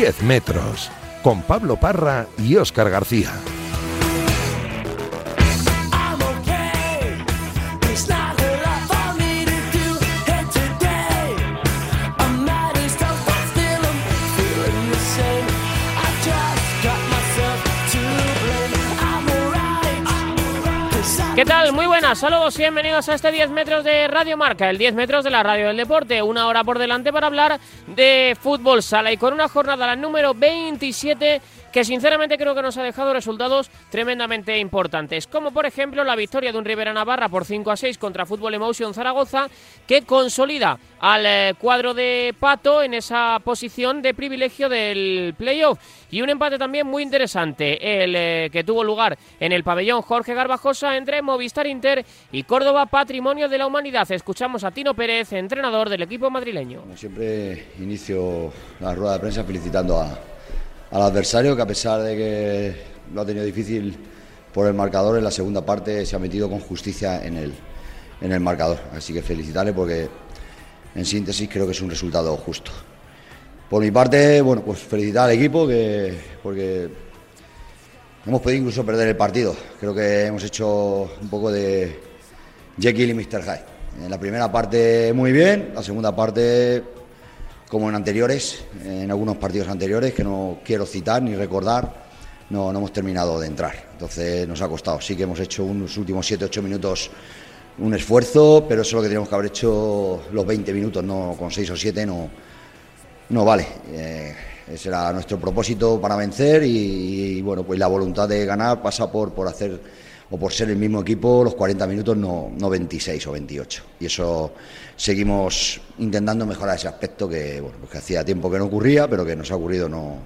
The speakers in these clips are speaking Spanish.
10 metros con Pablo Parra y Óscar García. ¿Qué tal? Muy buenas, saludos y bienvenidos a este 10 metros de Radio Marca, el 10 metros de la Radio del Deporte. Una hora por delante para hablar de fútbol sala y con una jornada, la número 27 que sinceramente creo que nos ha dejado resultados tremendamente importantes, como por ejemplo la victoria de un Rivera Navarra por 5 a 6 contra Fútbol Emotion Zaragoza, que consolida al eh, cuadro de Pato en esa posición de privilegio del playoff. Y un empate también muy interesante, el eh, que tuvo lugar en el pabellón Jorge Garbajosa entre Movistar Inter y Córdoba Patrimonio de la Humanidad. Escuchamos a Tino Pérez, entrenador del equipo madrileño. Como siempre, inicio la rueda de prensa felicitando a, al adversario que a pesar de que lo ha tenido difícil por el marcador, en la segunda parte se ha metido con justicia en el, en el marcador. Así que felicitarle porque en síntesis creo que es un resultado justo. Por mi parte, bueno, pues felicitar al equipo que, porque hemos podido incluso perder el partido. Creo que hemos hecho un poco de Jekyll y Mr. Hyde. En la primera parte muy bien, la segunda parte como en anteriores, en algunos partidos anteriores que no quiero citar ni recordar, no, no hemos terminado de entrar. Entonces nos ha costado. Sí que hemos hecho unos últimos 7-8 minutos un esfuerzo, pero eso es lo que teníamos que haber hecho los 20 minutos, no con 6 o 7 no, no vale. Eh, ese era nuestro propósito para vencer y, y, bueno, pues la voluntad de ganar pasa por, por hacer o por ser el mismo equipo los 40 minutos, no, no 26 o 28. Y eso seguimos intentando mejorar ese aspecto que, bueno, pues que hacía tiempo que no ocurría, pero que nos ha ocurrido no,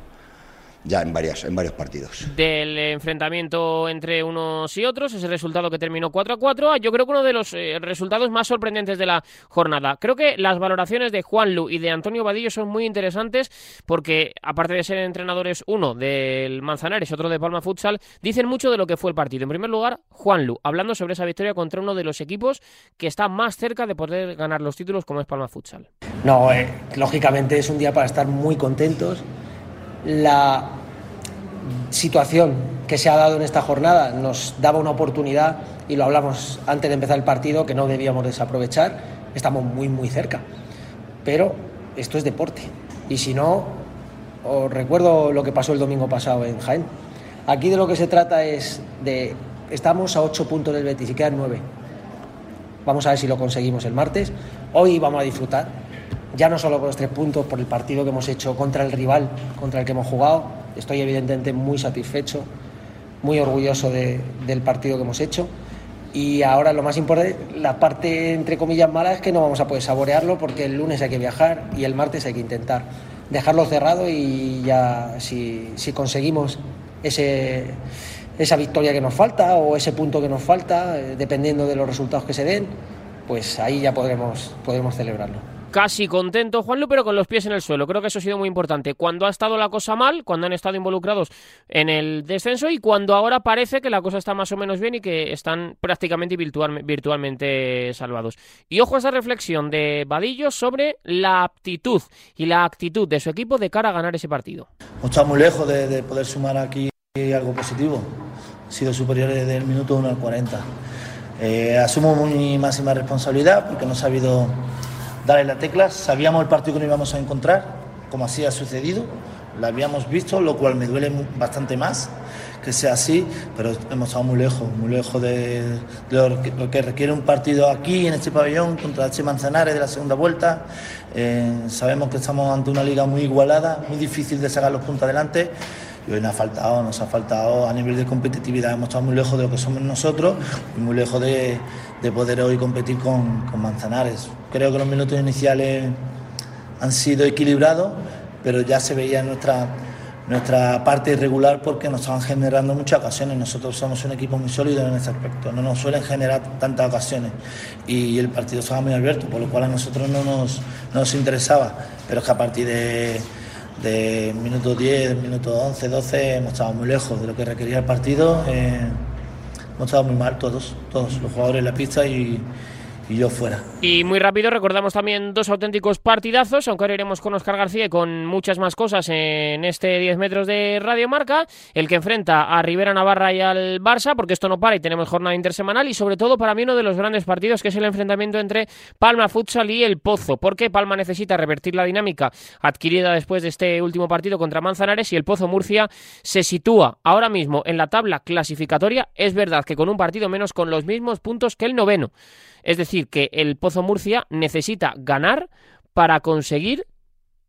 ya en, varias, en varios partidos. Del enfrentamiento entre unos y otros, ese resultado que terminó 4 a 4, yo creo que uno de los eh, resultados más sorprendentes de la jornada. Creo que las valoraciones de Juan Lu y de Antonio Vadillo son muy interesantes porque, aparte de ser entrenadores, uno del Manzanares y otro de Palma Futsal, dicen mucho de lo que fue el partido. En primer lugar, Juan Lu, hablando sobre esa victoria contra uno de los equipos que está más cerca de poder ganar los títulos, como es Palma Futsal. No, eh, lógicamente es un día para estar muy contentos la situación que se ha dado en esta jornada nos daba una oportunidad, y lo hablamos antes de empezar el partido, que no debíamos desaprovechar. Estamos muy, muy cerca. Pero esto es deporte. Y si no, os recuerdo lo que pasó el domingo pasado en Jaén. Aquí de lo que se trata es de. Estamos a 8 puntos del Betis y quedan 9. Vamos a ver si lo conseguimos el martes. Hoy vamos a disfrutar ya no solo con los tres puntos, por el partido que hemos hecho contra el rival contra el que hemos jugado. Estoy evidentemente muy satisfecho, muy orgulloso de, del partido que hemos hecho. Y ahora lo más importante, la parte entre comillas mala es que no vamos a poder saborearlo porque el lunes hay que viajar y el martes hay que intentar dejarlo cerrado y ya si, conseguimos esa victoria que nos falta o ese punto que nos falta, eh, dependiendo de los resultados que se den, pues ahí ya podremos, podremos celebrarlo casi contento Juanlu, pero con los pies en el suelo. Creo que eso ha sido muy importante. Cuando ha estado la cosa mal, cuando han estado involucrados en el descenso y cuando ahora parece que la cosa está más o menos bien y que están prácticamente virtual, virtualmente salvados. Y ojo a esa reflexión de Vadillo sobre la aptitud y la actitud de su equipo de cara a ganar ese partido. Estamos muy lejos de, de poder sumar aquí algo positivo. Ha sido superior desde el minuto 1 al 40. Eh, asumo mi máxima responsabilidad porque no ha sabido darle la tecla. Sabíamos el partido que nos íbamos a encontrar, como así ha sucedido. Lo habíamos visto, lo cual me duele bastante más que sea así, pero hemos estado muy lejos, muy lejos de, de lo, que, lo, que, requiere un partido aquí, en este pabellón, contra H. Manzanares de la segunda vuelta. Eh, sabemos que estamos ante una liga muy igualada, muy difícil de sacar los puntos adelante. Y hoy nos ha faltado, nos ha faltado a nivel de competitividad. Hemos estado muy lejos de lo que somos nosotros y muy lejos de, de poder hoy competir con, con, Manzanares. Creo que los minutos iniciales han sido equilibrados, pero ya se veía nuestra, nuestra parte irregular porque nos estaban generando muchas ocasiones. Nosotros somos un equipo muy sólido en ese aspecto, no nos suelen generar tantas ocasiones y el partido estaba muy abierto, por lo cual a nosotros no nos, no nos interesaba pero es que a partir de, de minuto 10, minuto 11, 12 hemos estado muy lejos de lo que requería el partido. Eh, hemos estado muy mal todos, todos los jugadores en la pista y, y yo fuera. Y muy rápido recordamos también dos auténticos partidazos, aunque ahora iremos con Oscar García con muchas más cosas en este 10 metros de Radio Marca, el que enfrenta a Rivera Navarra y al Barça, porque esto no para y tenemos jornada intersemanal, y sobre todo para mí uno de los grandes partidos que es el enfrentamiento entre Palma Futsal y El Pozo, porque Palma necesita revertir la dinámica adquirida después de este último partido contra Manzanares y el Pozo Murcia se sitúa ahora mismo en la tabla clasificatoria, es verdad que con un partido menos con los mismos puntos que el noveno. Es decir, que el Pozo Murcia necesita ganar para conseguir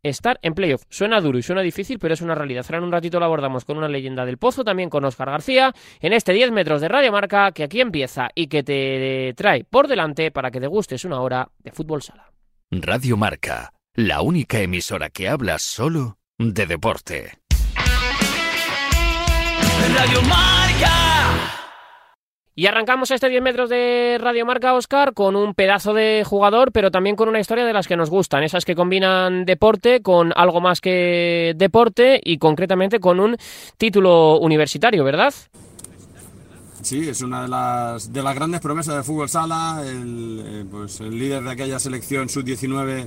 estar en playoff. Suena duro y suena difícil, pero es una realidad. Ahora en un ratito lo abordamos con una leyenda del Pozo, también con Oscar García, en este 10 metros de Radio Marca que aquí empieza y que te trae por delante para que te gustes una hora de fútbol sala. Radio Marca, la única emisora que habla solo de deporte. Radio Marca. Y arrancamos este 10 metros de Radio Marca Oscar con un pedazo de jugador, pero también con una historia de las que nos gustan, esas que combinan deporte con algo más que deporte y concretamente con un título universitario, ¿verdad? Sí, es una de las, de las grandes promesas de fútbol sala, el, eh, pues el líder de aquella selección sub-19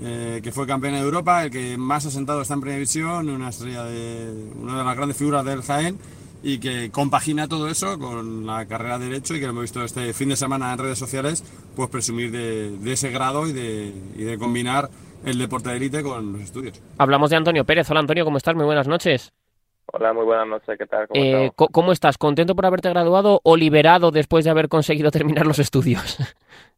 eh, que fue campeón de Europa, el que más asentado está en Primera División, una estrella de una de las grandes figuras del Jaén y que compagina todo eso con la carrera de Derecho y que lo hemos visto este fin de semana en redes sociales, pues presumir de, ese grado y de, y de combinar el deporte de élite con los estudios. Hablamos de Antonio Pérez. Hola Antonio, ¿cómo estás? Muy buenas noches. Hola, muy buenas noches, ¿qué tal? ¿Cómo, eh, ¿Cómo, estás? ¿Contento por haberte graduado o liberado después de haber conseguido terminar los estudios?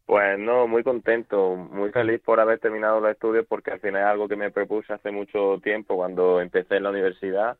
Pues no, muy contento, muy feliz por haber terminado los estudios porque al final es algo que me propuse hace mucho tiempo cuando empecé en la universidad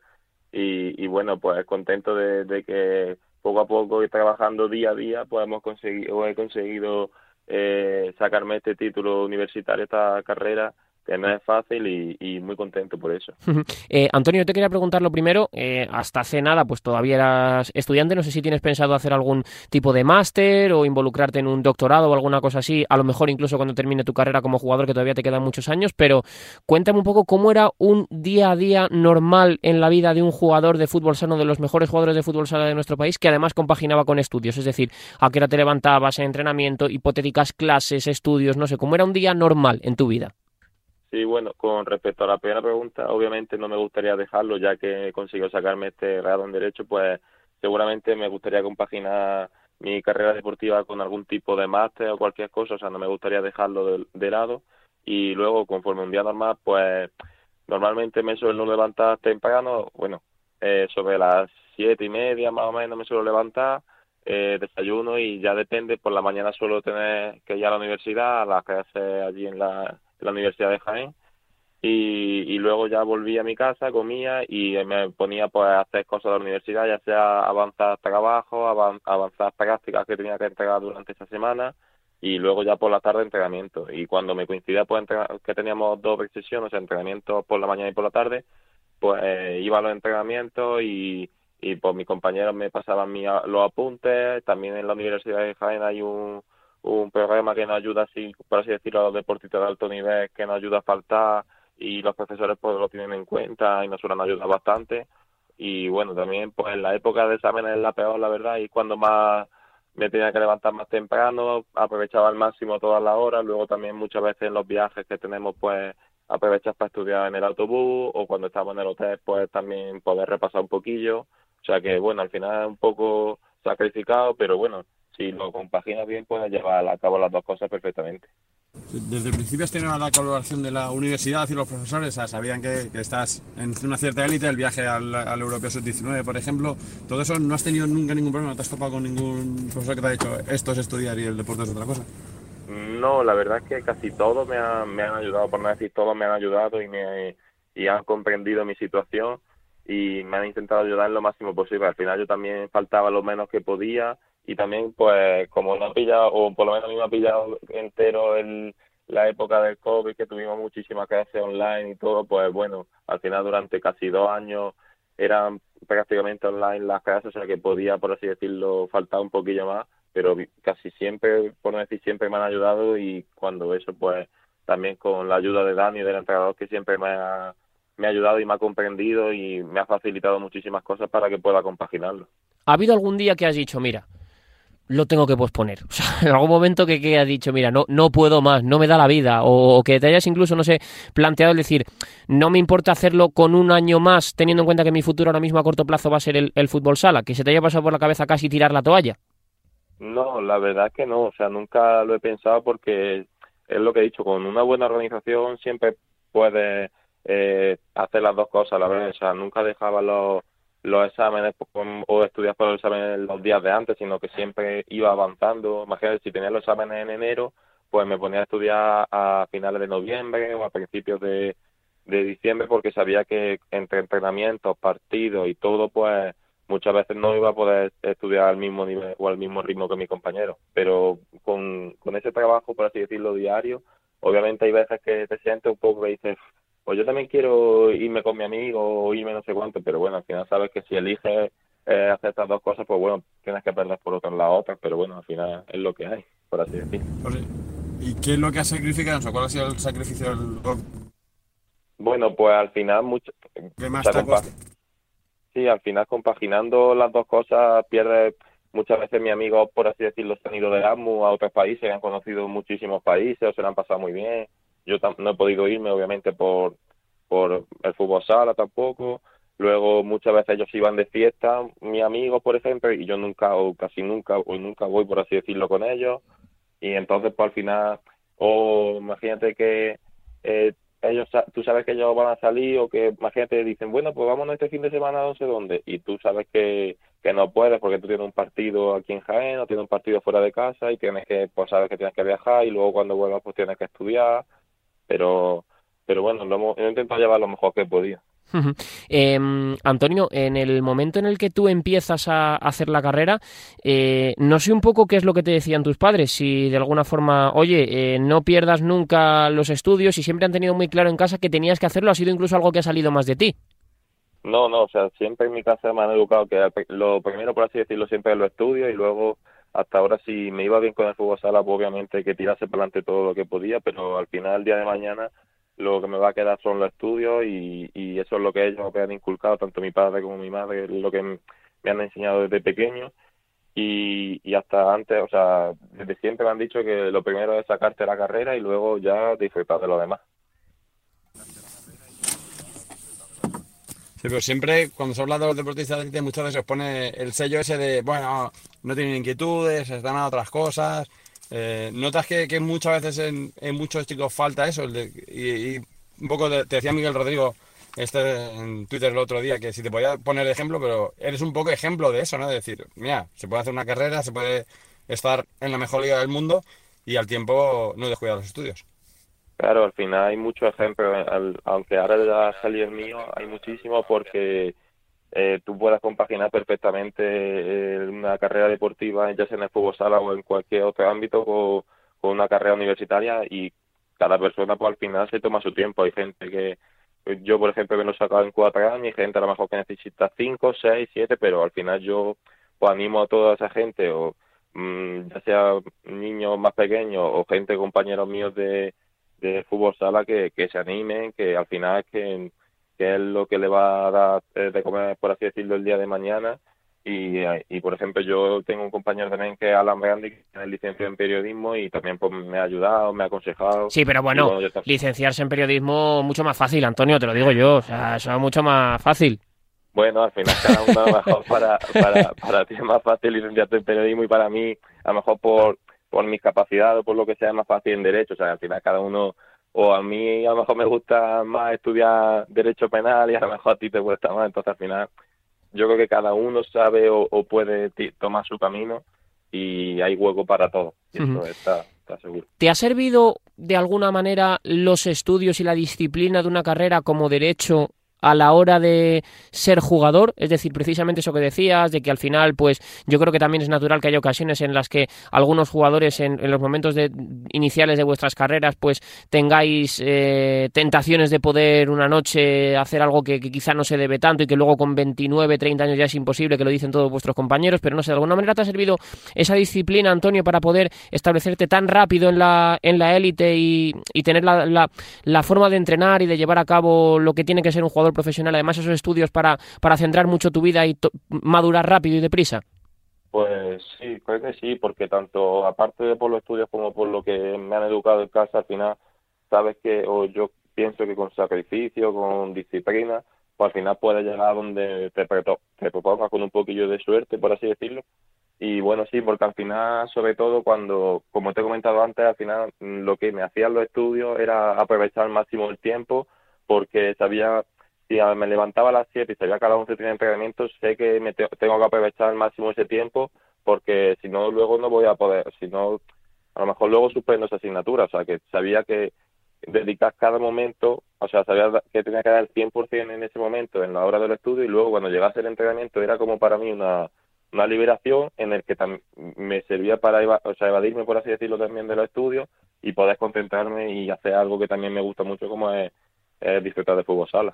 y, bueno, pues contento de, que poco a poco y trabajando día a día pues hemos conseguido, he conseguido eh, sacarme este título universitario, esta carrera no es fácil y, muy contento por eso. eh, Antonio, yo te quería preguntar lo primero, eh, hasta hace nada pues todavía eras estudiante, no sé si tienes pensado hacer algún tipo de máster o involucrarte en un doctorado o alguna cosa así, a lo mejor incluso cuando termine tu carrera como jugador, que todavía te quedan muchos años, pero cuéntame un poco cómo era un día a día normal en la vida de un jugador de fútbol sano, de los mejores jugadores de fútbol sano de nuestro país, que además compaginaba con estudios, es decir, a qué hora te levantabas, en entrenamiento, hipotéticas clases, estudios, no sé, cómo era un día normal en tu vida. Sí, bueno, con respecto a la primera pregunta, obviamente no me gustaría dejarlo, ya que consigo sacarme este grado en Derecho, pues seguramente me gustaría compaginar mi carrera deportiva con algún tipo de máster o cualquier cosa, o sea, no me gustaría dejarlo de, lado. Y luego, conforme un día normal, pues normalmente me suelo levantar temprano, bueno, eh, sobre las siete y media más o menos me suelo levantar, eh, desayuno y ya depende, por la mañana suelo tener que ir a la universidad, a las clases allí en la la Universidad de Jaén y, luego ya volví a mi casa, comía y me ponía pues a hacer cosas de la universidad, ya sea avanzar trabajo, avanzar prácticas que tenía que entregar durante esa semana y luego ya por la tarde entrenamiento. Y cuando me coincidía pues que teníamos dos sesiones, entrenamientos por la mañana y por la tarde, pues iba a los entrenamientos y, y pues mis compañeros me pasaban mi, los apuntes, también en la Universidad de Jaén hay un un programa que nos ayuda, así, por así decirlo, a los deportistas de alto nivel, que nos ayuda a faltar y los profesores pues lo tienen en cuenta y nos suelen ayudar bastante. Y bueno, también pues en la época de exámenes es la peor, la verdad, y cuando más me tenía que levantar más temprano, aprovechaba al máximo todas las horas, luego también muchas veces en los viajes que tenemos pues aprovechas para estudiar en el autobús o cuando estamos en el hotel pues también poder repasar un poquillo. O sea que bueno, al final es un poco sacrificado, pero bueno, si lo compaginas bien, puedes llevar a cabo las dos cosas perfectamente. Desde el principio has tenido la colaboración de la universidad y los profesores, sabían que, estás en una cierta élite, el viaje al, al Europeo Sub-19, por ejemplo, todo eso no has tenido nunca ningún problema, no te has topado con ningún profesor que te ha dicho esto es estudiar y el deporte es otra cosa. No, la verdad es que casi todos me, me han ayudado, por no decir todos me han ayudado y, me, y han comprendido mi situación y me han intentado ayudar lo máximo posible. Al final yo también faltaba lo menos que podía y también pues como no ha pillado o por lo menos a mí me ha pillado entero el, la época del COVID que tuvimos muchísimas clases online y todo pues bueno al final durante casi dos años eran prácticamente online las clases o sea que podía por así decirlo faltar un poquillo más pero casi siempre por no decir siempre me han ayudado y cuando eso pues también con la ayuda de Dani, del entrenador que siempre me ha, me ha ayudado y me ha comprendido y me ha facilitado muchísimas cosas para que pueda compaginarlo. ¿Ha habido algún día que has dicho, mira, lo tengo que posponer? O sea, en algún momento que, que has dicho, mira, no, no puedo más, no me da la vida, o, que te hayas incluso, no sé, planteado el decir, no me importa hacerlo con un año más, teniendo en cuenta que mi futuro ahora mismo a corto plazo va a ser el, fútbol sala, que se te haya pasado por la cabeza casi tirar la toalla. No, la verdad que no, o sea, nunca lo he pensado porque es lo que he dicho, con una buena organización siempre puedes eh, hacer las dos cosas a la vez, o sea, nunca dejaba los, los exámenes o estudiar por los exámenes los días de antes, sino que siempre iba avanzando. Imagínate, si tenía los exámenes en enero, pues me ponía a estudiar a finales de noviembre o a principios de, de diciembre porque sabía que entre entrenamientos, partidos y todo, pues muchas veces no iba a poder estudiar al mismo nivel o al mismo ritmo que mi compañero. Pero con, con ese trabajo, por así decirlo, diario, obviamente hay veces que te sientes un poco dices, pues yo también quiero irme con mi amigo o irme no sé cuánto, pero bueno, al final sabes que si eliges eh, hacer estas dos cosas, pues bueno, tienes que perder por otras las otras, pero bueno, al final es lo que hay, por así decirlo. ¿Y qué es lo que has sacrificado? O sea, ¿Cuál ha sido el sacrificio del... Bueno, pues al final mucho... ¿Qué más te Sí, al final compaginando las dos cosas pierdes muchas veces mi amigo, por así decirlo, se han ido de Erasmus a otros países, han conocido muchísimos países, o se lo han pasado muy bien. Yo no he podido irme, obviamente, por, por el fútbol sala tampoco. Luego muchas veces ellos iban de fiesta, mis amigos, por ejemplo, y yo nunca, o casi nunca, o nunca voy, por así decirlo, con ellos. Y entonces, pues al final, o imagínate que eh, ellos, tú sabes que ellos van a salir o que imagínate dicen, bueno, pues vámonos este fin de semana no sé dónde y tú sabes que, que no puedes porque tú tienes un partido aquí en Jaén o tienes un partido fuera de casa y tienes que, pues sabes que tienes que viajar y luego cuando vuelvas pues tienes que estudiar, pero pero bueno, lo hemos, he intentado llevar lo mejor que he podido. Eh, Antonio, en el momento en el que tú empiezas a hacer la carrera, eh, no sé un poco qué es lo que te decían tus padres, si de alguna forma, oye, eh, no pierdas nunca los estudios y siempre han tenido muy claro en casa que tenías que hacerlo, ha sido incluso algo que ha salido más de ti. No, no, o sea, siempre en mi casa me han educado que lo primero, por así decirlo, siempre es lo estudio y luego hasta ahora si me iba bien con el fútbol sala, pues obviamente que tirase para adelante todo lo que podía, pero al final, el día de mañana, lo que me va a quedar son los estudios y, y eso es lo que ellos me han inculcado, tanto mi padre como mi madre, lo que me han enseñado desde pequeño y, y hasta antes, o sea, desde siempre me han dicho que lo primero es sacarte la carrera y luego ya disfrutar de lo demás. Sí, pero siempre cuando se habla de los deportistas de élite muchas veces pone el sello ese de, bueno, no tienen inquietudes, están a otras cosas. Eh, ¿Notas que, muchas veces en, muchos chicos falta eso? Y, un poco de, te decía Miguel Rodrigo este en Twitter el otro día que si te podía poner ejemplo, pero eres un poco ejemplo de eso, ¿no? De decir, mira, se puede hacer una carrera, se puede estar en la mejor liga del mundo y al tiempo no descuidar los estudios. Claro, al final hay muchos ejemplos, aunque ahora ya salió el mío, hay muchísimos porque eh, tú puedas compaginar perfectamente eh, una carrera deportiva, ya sea en el fútbol sala o en cualquier otro ámbito, con, con, una carrera universitaria y cada persona pues al final se toma su tiempo. Hay gente que, yo por ejemplo me lo he sacado en cuatro años, y gente a lo mejor que necesita cinco, seis, siete, pero al final yo pues animo a toda esa gente, o mmm, ya sea niños más pequeños o gente, compañeros míos de de fútbol sala que, que se animen, que al final es que, que, es lo que le va a dar de comer, por así decirlo, el día de mañana. Y, y por ejemplo, yo tengo un compañero también que es Alan Brandi, que es licenciado en periodismo y también pues, me ha ayudado, me ha aconsejado. Sí, pero bueno, bueno licenciarse en periodismo mucho más fácil, Antonio, te lo digo yo. O sea, eso es mucho más fácil. Bueno, al final cada uno a lo mejor para, para, para ti es más fácil licenciarte en periodismo y para mí, a lo mejor por por mis capacidades o por lo que sea más fácil en derecho. O sea, al final cada uno, o a mí a lo mejor me gusta más estudiar derecho penal y a lo mejor a ti te cuesta más. Entonces al final yo creo que cada uno sabe o, o puede tomar su camino y hay hueco para todo. Y eso uh -huh. está, está seguro. ¿Te ha servido de alguna manera los estudios y la disciplina de una carrera como derecho a la hora de ser jugador? Es decir, precisamente eso que decías, de que al final, pues yo creo que también es natural que haya ocasiones en las que algunos jugadores en, los momentos iniciales de vuestras carreras, pues tengáis eh, tentaciones de poder una noche hacer algo que, quizá no se debe tanto y que luego con 29, 30 años ya es imposible, que lo dicen todos vuestros compañeros, pero no sé, de alguna manera te ha servido esa disciplina, Antonio, para poder establecerte tan rápido en la en la élite y, tener la, la, forma de entrenar y de llevar a cabo lo que tiene que ser un jugador profesional, además esos estudios para, para centrar mucho tu vida y madurar rápido y deprisa? Pues sí, creo que sí, porque tanto aparte de por los estudios como por lo que me han educado en casa, al final sabes que, o yo pienso que con sacrificio, con disciplina, pues al final puedes llegar a donde te, te propongas con un poquillo de suerte, por así decirlo. Y bueno, sí, porque al final, sobre todo cuando, como te he comentado antes, al final lo que me hacían los estudios era aprovechar al máximo el tiempo, porque sabía si me levantaba a las 7 y sabía que a las 11 tenía entrenamiento, sé que me tengo que aprovechar al máximo ese tiempo porque si no luego no voy a poder, si no, a lo mejor luego suspendo esa asignatura, o sea que sabía que dedicar cada momento, o sea, sabía que tenía que dar el 100% en ese momento, en la hora del estudio, y luego cuando llegase el entrenamiento era como para mí una, una liberación en el que me servía para o sea, evadirme, por así decirlo, también de los estudios y poder concentrarme y hacer algo que también me gusta mucho como es disfrutar de fútbol sala.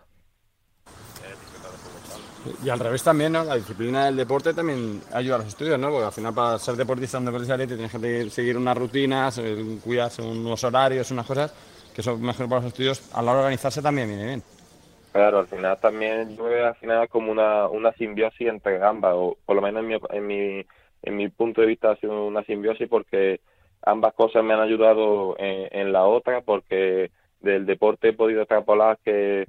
Y al revés también, ¿no? La disciplina del deporte también ayuda a los estudios, ¿no? Porque al final para ser deportista en deportista tienes que seguir unas rutinas, cuidarse unos horarios, unas cosas que son mejor para los estudios. A la hora de organizarse también viene bien. Claro, al final también yo veo al final como una, una simbiosis entre ambas, o por lo menos en mi, en mi, en mi punto de vista ha sido una simbiosis porque ambas cosas me han ayudado en, en la otra, porque del deporte he podido extrapolar que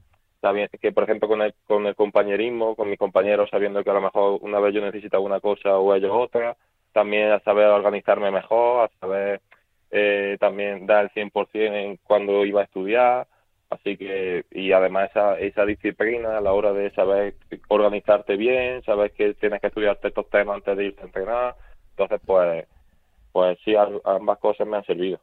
que por ejemplo con el, con el compañerismo, con mis compañeros, sabiendo que a lo mejor una vez yo necesito una cosa o ellos otra, también a saber organizarme mejor, a saber eh, también dar el 100% en cuando iba a estudiar, así que, y además esa, esa disciplina a la hora de saber organizarte bien, saber que tienes que estudiarte estos temas antes de irte a entrenar, entonces pues pues sí, ambas cosas me han servido.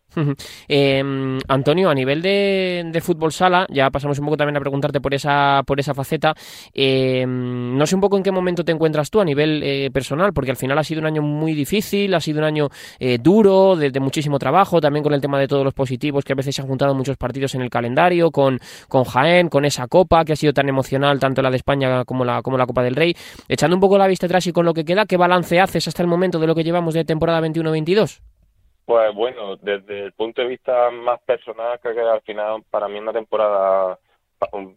Em, Antonio, a nivel de, fútbol sala, ya pasamos un poco también a preguntarte por esa, por esa faceta. Em, no sé un poco en qué momento te encuentras tú a nivel eh, personal, porque al final ha sido un año muy difícil, ha sido un año eh, duro, de, muchísimo trabajo, también con el tema de todos los positivos, que a veces se han juntado muchos partidos en el calendario, con, con Jaén, con esa copa que ha sido tan emocional, tanto la de España como la, como la Copa del Rey. Echando un poco la vista atrás y con lo que queda, ¿qué balance haces hasta el momento de lo que llevamos de temporada 21-22? Pues bueno, desde el punto de vista más personal, creo que al final para mí una temporada,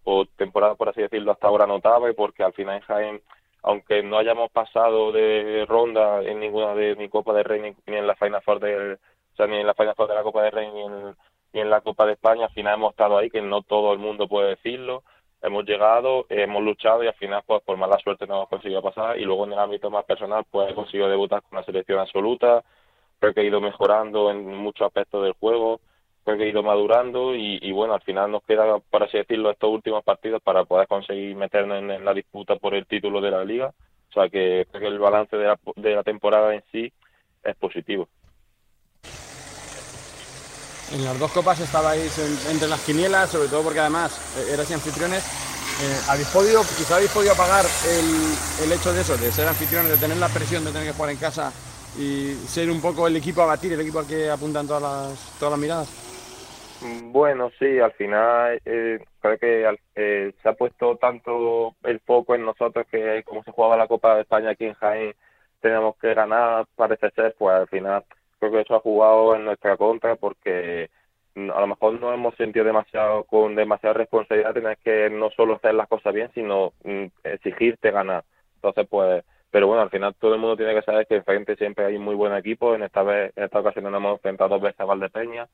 o temporada por así decirlo, hasta ahora notable, porque al final en aunque no hayamos pasado de ronda en ninguna de ni Copa de Rey ni, en la Final Four de, o sea, ni en la Final Four de la Copa de Rey ni en, ni en la Copa de España, al final hemos estado ahí, que no todo el mundo puede decirlo, hemos llegado, hemos luchado y al final, pues por mala suerte no hemos conseguido pasar. Y luego en el ámbito más personal, pues he conseguido debutar con una selección absoluta, creo que he ido mejorando en muchos aspectos del juego, creo que he ido madurando y, bueno, al final nos queda, por así decirlo, estos últimos partidos para poder conseguir meternos en, la disputa por el título de la liga. O sea que creo que el balance de la, de la temporada en sí es positivo. En las dos copas estabais entre las quinielas, sobre todo porque además erais anfitriones. Eh, ¿Habéis podido, quizá habéis podido apagar el, el hecho de eso, de ser anfitriones, de tener la presión de tener que jugar en casa y ser un poco el equipo a batir, el equipo al que apuntan todas las, todas las miradas? Bueno, sí, al final eh, creo que eh, se ha puesto tanto el foco en nosotros que como se jugaba la Copa de España aquí en Jaén, tenemos que ganar, parece ser, pues al final creo que eso ha jugado en nuestra contra porque a lo mejor no hemos sentido demasiado con demasiada responsabilidad tener que no solo hacer las cosas bien, sino mm, exigirte ganar. Entonces, pues pero bueno, al final todo el mundo tiene que saber que frente siempre hay un muy buen equipo. En esta vez, en esta ocasión nos hemos enfrentado dos veces a Valdepeña,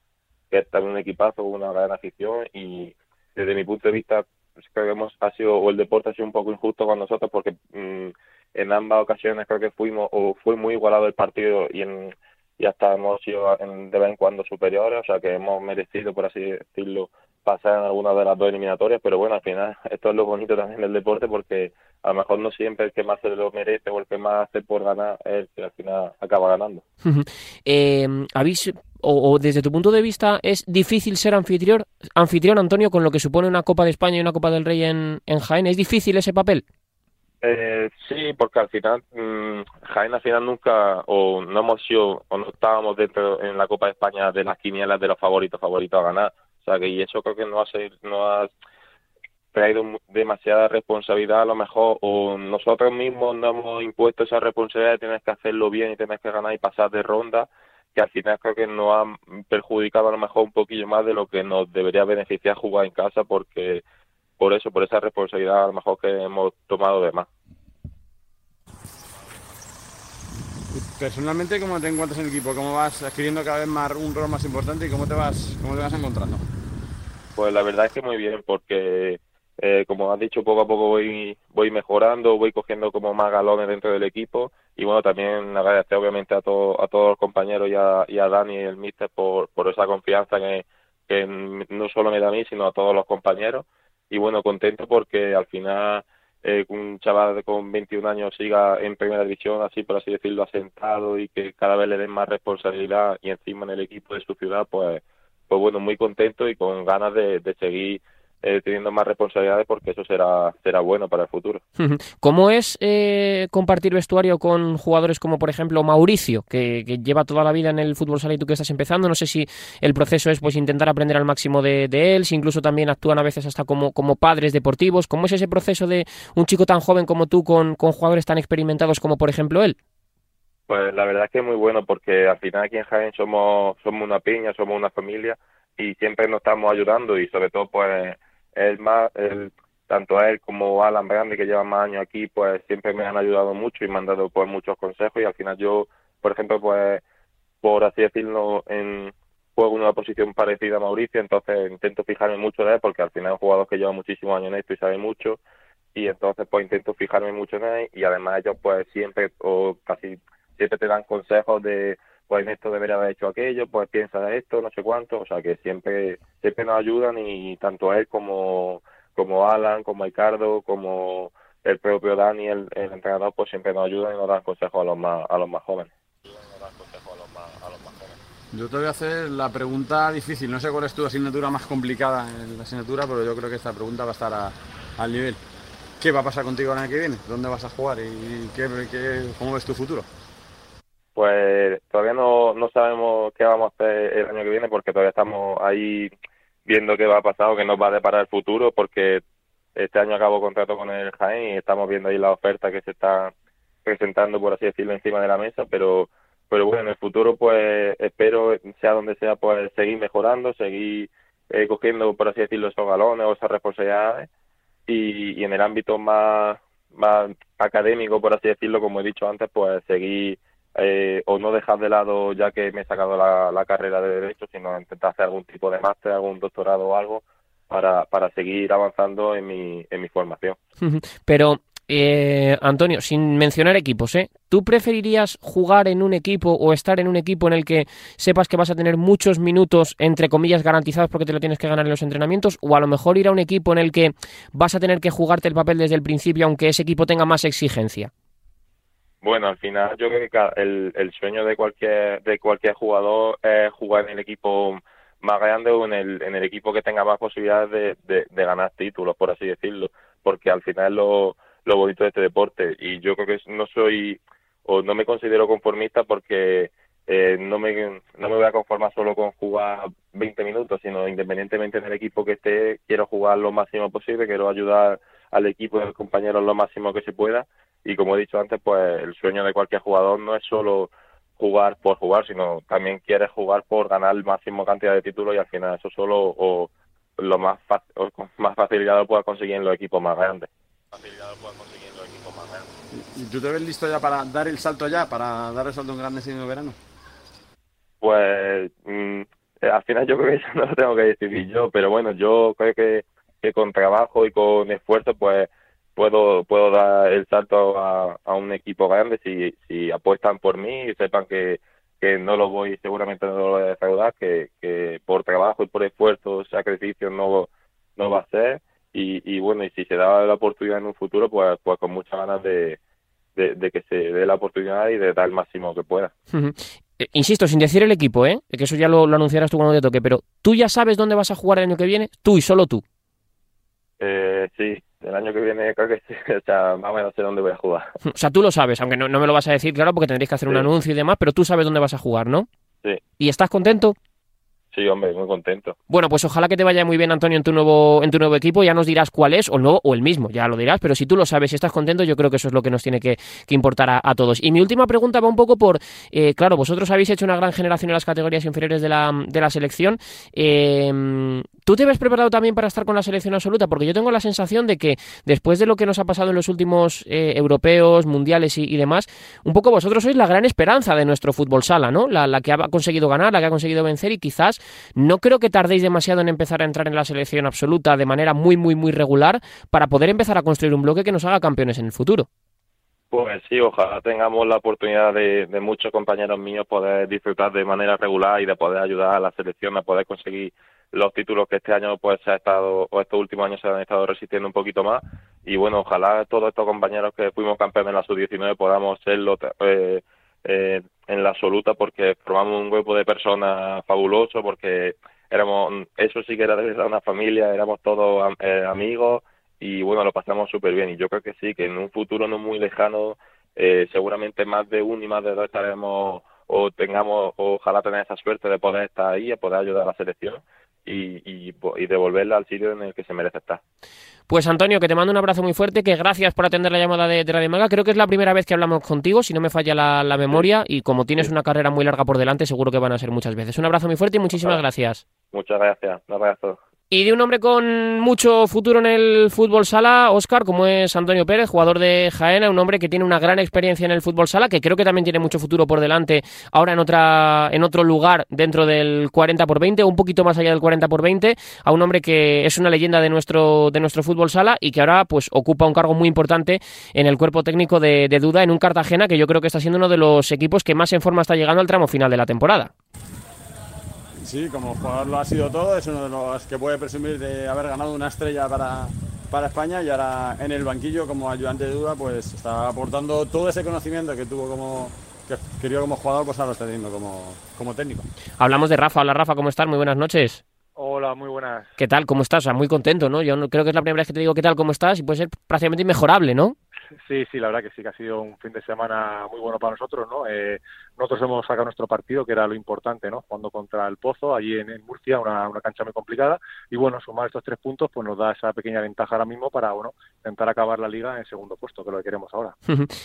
que es también un equipazo, una gran afición. Y desde mi punto de vista pues, creo que hemos ha sido o el deporte ha sido un poco injusto con nosotros porque mm, en ambas ocasiones creo que fuimos o fue muy igualado el partido y en y hasta hemos sido de vez en cuando superiores, o sea que hemos merecido, por así decirlo, pasar en alguna de las dos eliminatorias, pero bueno, al final esto es lo bonito también del deporte porque a lo mejor no siempre el que más se lo merece o el que más hace por ganar es el que al final acaba ganando. eh, ¿Habéis o, desde tu punto de vista es difícil ser anfitrión, anfitrión Antonio con lo que supone una Copa de España y una Copa del Rey en, en Jaén? ¿Es difícil ese papel? Eh, sí, porque al final mmm, Jaén al final nunca o no hemos sido o no estábamos dentro en la Copa de España de las quinielas de los favoritos favoritos a ganar. O sea que y eso creo que no ha, no ha traído demasiada responsabilidad a lo mejor o nosotros mismos no hemos impuesto esa responsabilidad de tener que hacerlo bien y tener que ganar y pasar de ronda que al final creo que nos ha perjudicado a lo mejor un poquillo más de lo que nos debería beneficiar jugar en casa porque por eso, por esa responsabilidad a lo mejor que hemos tomado de más. Personalmente, ¿cómo te encuentras en el equipo? ¿Cómo vas adquiriendo cada vez más un rol más importante y cómo te vas, cómo te vas encontrando? Pues la verdad es que muy bien, porque eh, como has dicho, poco a poco voy, voy mejorando, voy cogiendo como más galones dentro del equipo. Y bueno, también agradecer obviamente a, todo, a todos los compañeros y a, y a Dani y el míster por, por esa confianza que, no solo me da a mí, sino a todos los compañeros. Y bueno, contento porque al final eh, un chaval con 21 años siga en primera división, así por así decirlo, asentado y que cada vez le den más responsabilidad y encima en el equipo de su ciudad, pues, pues bueno, muy contento y con ganas de seguir eh, teniendo más responsabilidades porque eso será, será bueno para el futuro. ¿Cómo es eh, compartir vestuario con jugadores como por ejemplo Mauricio, que, que, lleva toda la vida en el fútbol sala y tú que estás empezando? No sé si el proceso es pues intentar aprender al máximo de, de, él, si incluso también actúan a veces hasta como, como padres deportivos. ¿Cómo es ese proceso de un chico tan joven como tú con, con jugadores tan experimentados como por ejemplo él? Pues la verdad es que es muy bueno porque al final aquí en Jaén somos, somos una piña, somos una familia y siempre nos estamos ayudando y sobre todo pues el más, el, tanto él como Alan Grande, que lleva más años aquí, pues siempre me han ayudado mucho y me han dado pues muchos consejos. Y al final yo, por ejemplo, pues por así decirlo, en juego en una posición parecida a Mauricio, entonces intento fijarme mucho de él porque al final es un jugador que lleva muchísimos años en esto y sabe mucho. Y entonces pues intento fijarme mucho en él. Y además ellos pues siempre o casi siempre te dan consejos de pues esto debería haber hecho aquello, pues piensa esto, no sé cuánto, o sea que siempre, siempre nos ayudan y tanto él como, como Alan, como Ricardo, como el propio Dani, el, entrenador, pues siempre nos ayudan y nos dan consejos a los más, a los más jóvenes. Yo te voy a hacer la pregunta difícil, no sé cuál es tu asignatura más complicada en la asignatura, pero yo creo que esta pregunta va a estar a, al nivel. ¿Qué va a pasar contigo el año que viene? ¿Dónde vas a jugar y qué, cómo ves tu futuro? Pues todavía no, no sabemos qué vamos a hacer el año que viene porque todavía estamos ahí viendo qué va a pasar o qué nos va a deparar el futuro porque este año acabo contrato con el Jaén y estamos viendo ahí la oferta que se está presentando por así decirlo encima de la mesa pero pero bueno en el futuro pues espero sea donde sea pues seguir mejorando seguir eh, cogiendo por así decirlo esos galones o esas responsabilidades y, y en el ámbito más más académico por así decirlo como he dicho antes pues seguir eh, o no dejar de lado ya que me he sacado la, carrera de Derecho, sino intentar hacer algún tipo de máster, algún doctorado o algo para, para seguir avanzando en mi, en mi formación. Pero, eh, Antonio, sin mencionar equipos, ¿eh? ¿tú preferirías jugar en un equipo o estar en un equipo en el que sepas que vas a tener muchos minutos, entre comillas, garantizados porque te lo tienes que ganar en los entrenamientos? ¿O a lo mejor ir a un equipo en el que vas a tener que jugarte el papel desde el principio, aunque ese equipo tenga más exigencia? Bueno, al final yo creo que el, el sueño de cualquier de cualquier jugador es jugar en el equipo más grande o en el, en el equipo que tenga más posibilidades de, de, ganar títulos, por así decirlo, porque al final es lo, lo bonito de este deporte. Y yo creo que no soy o no me considero conformista porque eh, no me no me voy a conformar solo con jugar 20 minutos, sino independientemente del equipo que esté, quiero jugar lo máximo posible, quiero ayudar al equipo y a los compañeros lo máximo que se pueda y como he dicho antes, pues el sueño de cualquier jugador no es solo jugar por jugar, sino también quieres jugar por ganar el máximo cantidad de títulos y al final eso solo o lo más o con más facilidad lo puedas conseguir en los equipos más grandes. ¿Y tú te ves listo ya para dar el salto ya, para dar el salto en grande en el verano? Pues mmm, al final yo creo que eso no lo tengo que decidir yo, pero bueno, yo creo que, que con trabajo y con esfuerzo pues puedo puedo dar el salto a, a un equipo grande si, si apuestan por mí y sepan que, que no lo voy, seguramente no lo voy a defraudar, que, que por trabajo y por esfuerzo, sacrificio no, no va a ser. Y, y bueno, y si se da la oportunidad en un futuro, pues, pues con muchas ganas de, de, que se dé la oportunidad y de dar el máximo que pueda. Eh, insisto, sin decir el equipo, ¿eh? que eso ya lo, lo, anunciarás tú cuando te toque, pero ¿tú ya sabes dónde vas a jugar el año que viene? Tú y solo tú. Eh, sí, el año que viene creo que sí, o sea, más o menos sé dónde voy a jugar. O sea, tú lo sabes, aunque no, no me lo vas a decir, claro, porque tendréis que hacer un anuncio y demás, pero tú sabes dónde vas a jugar, ¿no? Sí. ¿Y estás contento? Sí, hombre, muy contento. Bueno, pues ojalá que te vaya muy bien, Antonio, en tu nuevo, en tu nuevo equipo. Ya nos dirás cuál es, o el nuevo, o el mismo, ya lo dirás. Pero si tú lo sabes y estás contento, yo creo que eso es lo que nos tiene que, importar a, todos. Y mi última pregunta va un poco por, eh, claro, vosotros habéis hecho una gran generación en las categorías inferiores de la, de la selección. Eh, ¿Tú te ves preparado también para estar con la selección absoluta? Porque yo tengo la sensación de que después de lo que nos ha pasado en los últimos eh, europeos, mundiales y, demás, un poco vosotros sois la gran esperanza de nuestro fútbol sala, ¿no? La que ha conseguido ganar, la que ha conseguido vencer y quizás no creo que tardéis demasiado en empezar a entrar en la selección absoluta de manera muy, muy, muy regular para poder empezar a construir un bloque que nos haga campeones en el futuro. Pues sí, ojalá tengamos la oportunidad de, muchos compañeros míos poder disfrutar de manera regular y de poder ayudar a la selección a poder conseguir los títulos que este año pues se ha estado o estos últimos años se han estado resistiendo un poquito más y bueno ojalá todos estos compañeros que fuimos campeones en la sub-19 podamos serlo eh, eh, en la absoluta porque formamos un grupo de personas fabuloso porque éramos, eso sí que era una familia, éramos todos eh, amigos y bueno, lo pasamos súper bien. Y yo creo que sí, que en un futuro no muy lejano eh, seguramente más de uno y más de dos estaremos o tengamos, ojalá tener esa suerte de poder estar ahí, y poder ayudar a la selección y, y, devolverla al sitio en el que se merece estar. Pues Antonio, que te mando un abrazo muy fuerte, que gracias por atender la llamada de, Radio Maga. Creo que es la primera vez que hablamos contigo, si no me falla la, memoria, y como tienes una carrera muy larga por delante, seguro que van a ser muchas veces. Un abrazo muy fuerte y muchísimas gracias. Muchas gracias. Un abrazo. Y de un hombre con mucho futuro en el fútbol sala, Oscar, como es Antonio Pérez, jugador de Jaena, un hombre que tiene una gran experiencia en el fútbol sala, que creo que también tiene mucho futuro por delante, ahora en otra en otro lugar dentro del 40 por 20 o un poquito más allá del 40 por 20, a un hombre que es una leyenda de nuestro de nuestro fútbol sala y que ahora pues ocupa un cargo muy importante en el cuerpo técnico de, de Duda en un Cartagena que yo creo que está siendo uno de los equipos que más en forma está llegando al tramo final de la temporada. Sí, como jugador lo ha sido todo, es uno de los que puede presumir de haber ganado una estrella para, para España y ahora en el banquillo como ayudante de duda pues está aportando todo ese conocimiento que tuvo como que quería como jugador pues ahora lo está teniendo como, como técnico. Hablamos de Rafa, hola Rafa, ¿cómo estás? Muy buenas noches. Hola, muy buenas. ¿Qué tal? ¿Cómo estás? O sea, muy contento, ¿no? Yo no, creo que es la primera vez que te digo qué tal, cómo estás y puede ser prácticamente inmejorable, ¿no? Sí, sí, la verdad que sí, que ha sido un fin de semana muy bueno para nosotros, ¿no? Eh, nosotros hemos sacado nuestro partido, que era lo importante, ¿no? Jugando contra el Pozo, allí en, Murcia, una, cancha muy complicada, y bueno, sumar estos tres puntos, pues nos da esa pequeña ventaja ahora mismo para, bueno, intentar acabar la liga en segundo puesto, que es lo que queremos ahora.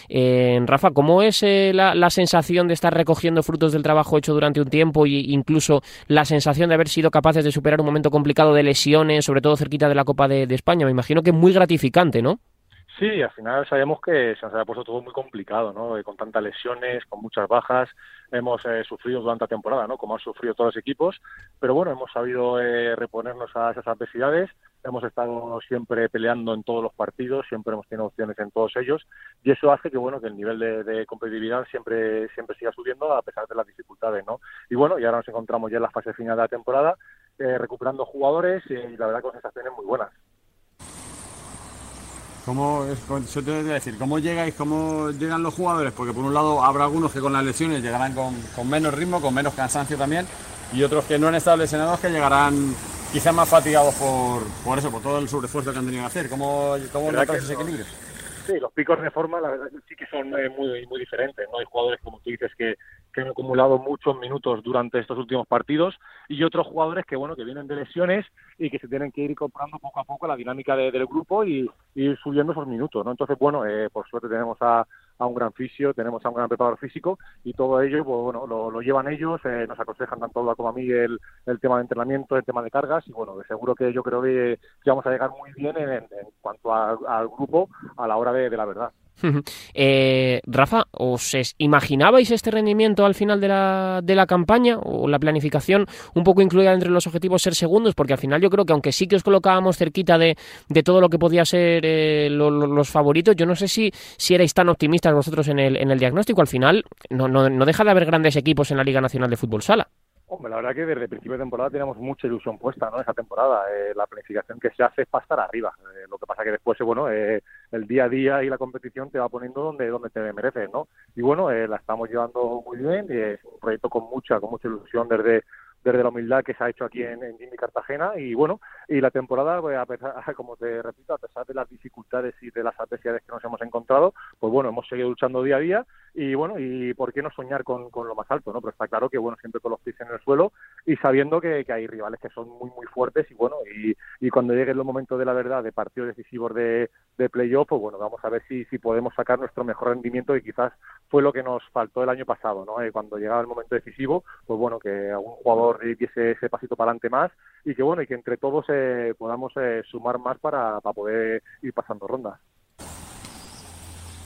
eh, Rafa, ¿cómo es eh, la, sensación de estar recogiendo frutos del trabajo hecho durante un tiempo e incluso la sensación de haber sido capaces de superar un momento complicado de lesiones, sobre todo cerquita de la Copa de España? Me imagino que es muy gratificante, ¿no? Sí, al final sabemos que se nos había puesto todo muy complicado, ¿no? Eh, con tantas lesiones, con muchas bajas, hemos eh, sufrido durante la temporada, ¿no? Como han sufrido todos los equipos, pero bueno, hemos sabido eh, reponernos a esas adversidades, hemos estado siempre peleando en todos los partidos, siempre hemos tenido opciones en todos ellos, y eso hace que, bueno, que el nivel de, competitividad siempre, siempre siga subiendo a pesar de las dificultades, ¿no? Y bueno, y ahora nos encontramos ya en la fase final de la temporada, recuperando jugadores y la verdad con sensaciones muy buenas. ¿Cómo, yo te voy a decir, ¿cómo llegáis, cómo llegan los jugadores? Porque por un lado habrá algunos que con las lesiones llegarán con, menos ritmo, con menos cansancio también, y otros que no han estado lesionados que llegarán quizás más fatigados por, por eso, por todo el sobreesfuerzo que han tenido que hacer. ¿Cómo, cómo notas ese equilibrio? Sí, los picos de forma, la verdad sí que son eh, muy, muy diferentes. ¿no? Hay jugadores, como tú dices, que, que han acumulado muchos minutos durante estos últimos partidos y otros jugadores que bueno que vienen de lesiones y que se tienen que ir comprando poco a poco la dinámica del grupo y, ir subiendo esos minutos no entonces bueno eh, por suerte tenemos a, un gran fisio tenemos a un gran preparador físico y todo ello pues, bueno lo, llevan ellos eh, nos aconsejan tanto a como a mí el, tema de entrenamiento el tema de cargas y bueno seguro que yo creo que, vamos a llegar muy bien en, cuanto al grupo a la hora de la verdad eh, Rafa, ¿os imaginabais este rendimiento al final de la, de la campaña o la planificación un poco incluida entre los objetivos ser segundos? Porque al final yo creo que aunque sí que os colocábamos cerquita de, de todo lo que podía ser eh, los favoritos, yo no sé si, si erais tan optimistas vosotros en el, en el diagnóstico. Al final no, no, no deja de haber grandes equipos en la Liga Nacional de Fútbol Sala. Hombre, la verdad que desde el principio de temporada teníamos mucha ilusión puesta, ¿no? Esa temporada, eh, la planificación que se hace es para estar arriba. Eh, lo que pasa que después, eh, bueno, el día a día y la competición te va poniendo donde donde te mereces, ¿no? Y bueno, la estamos llevando muy bien. es un proyecto con mucha con mucha ilusión desde desde la humildad que se ha hecho aquí en, en Jimmy Cartagena. Y bueno, y la temporada, pues, a pesar, como te repito, a pesar de las dificultades y de las adversidades que nos hemos encontrado, pues bueno, hemos seguido luchando día a día. Y bueno, y por qué no soñar con, con lo más alto, ¿no? Pero está claro que bueno, siempre con los pies en el suelo y sabiendo que, que hay rivales que son muy, muy fuertes. Y bueno, y, y cuando lleguen los momentos de la verdad, de partidos decisivos de, de playoff, pues bueno, vamos a ver si, si podemos sacar nuestro mejor rendimiento y quizás fue lo que nos faltó el año pasado, ¿no? Eh, cuando llegaba el momento decisivo, pues bueno, que algún jugador diese ese pasito para adelante más y que bueno, y que entre todos eh, podamos eh, sumar más para, para poder ir pasando rondas.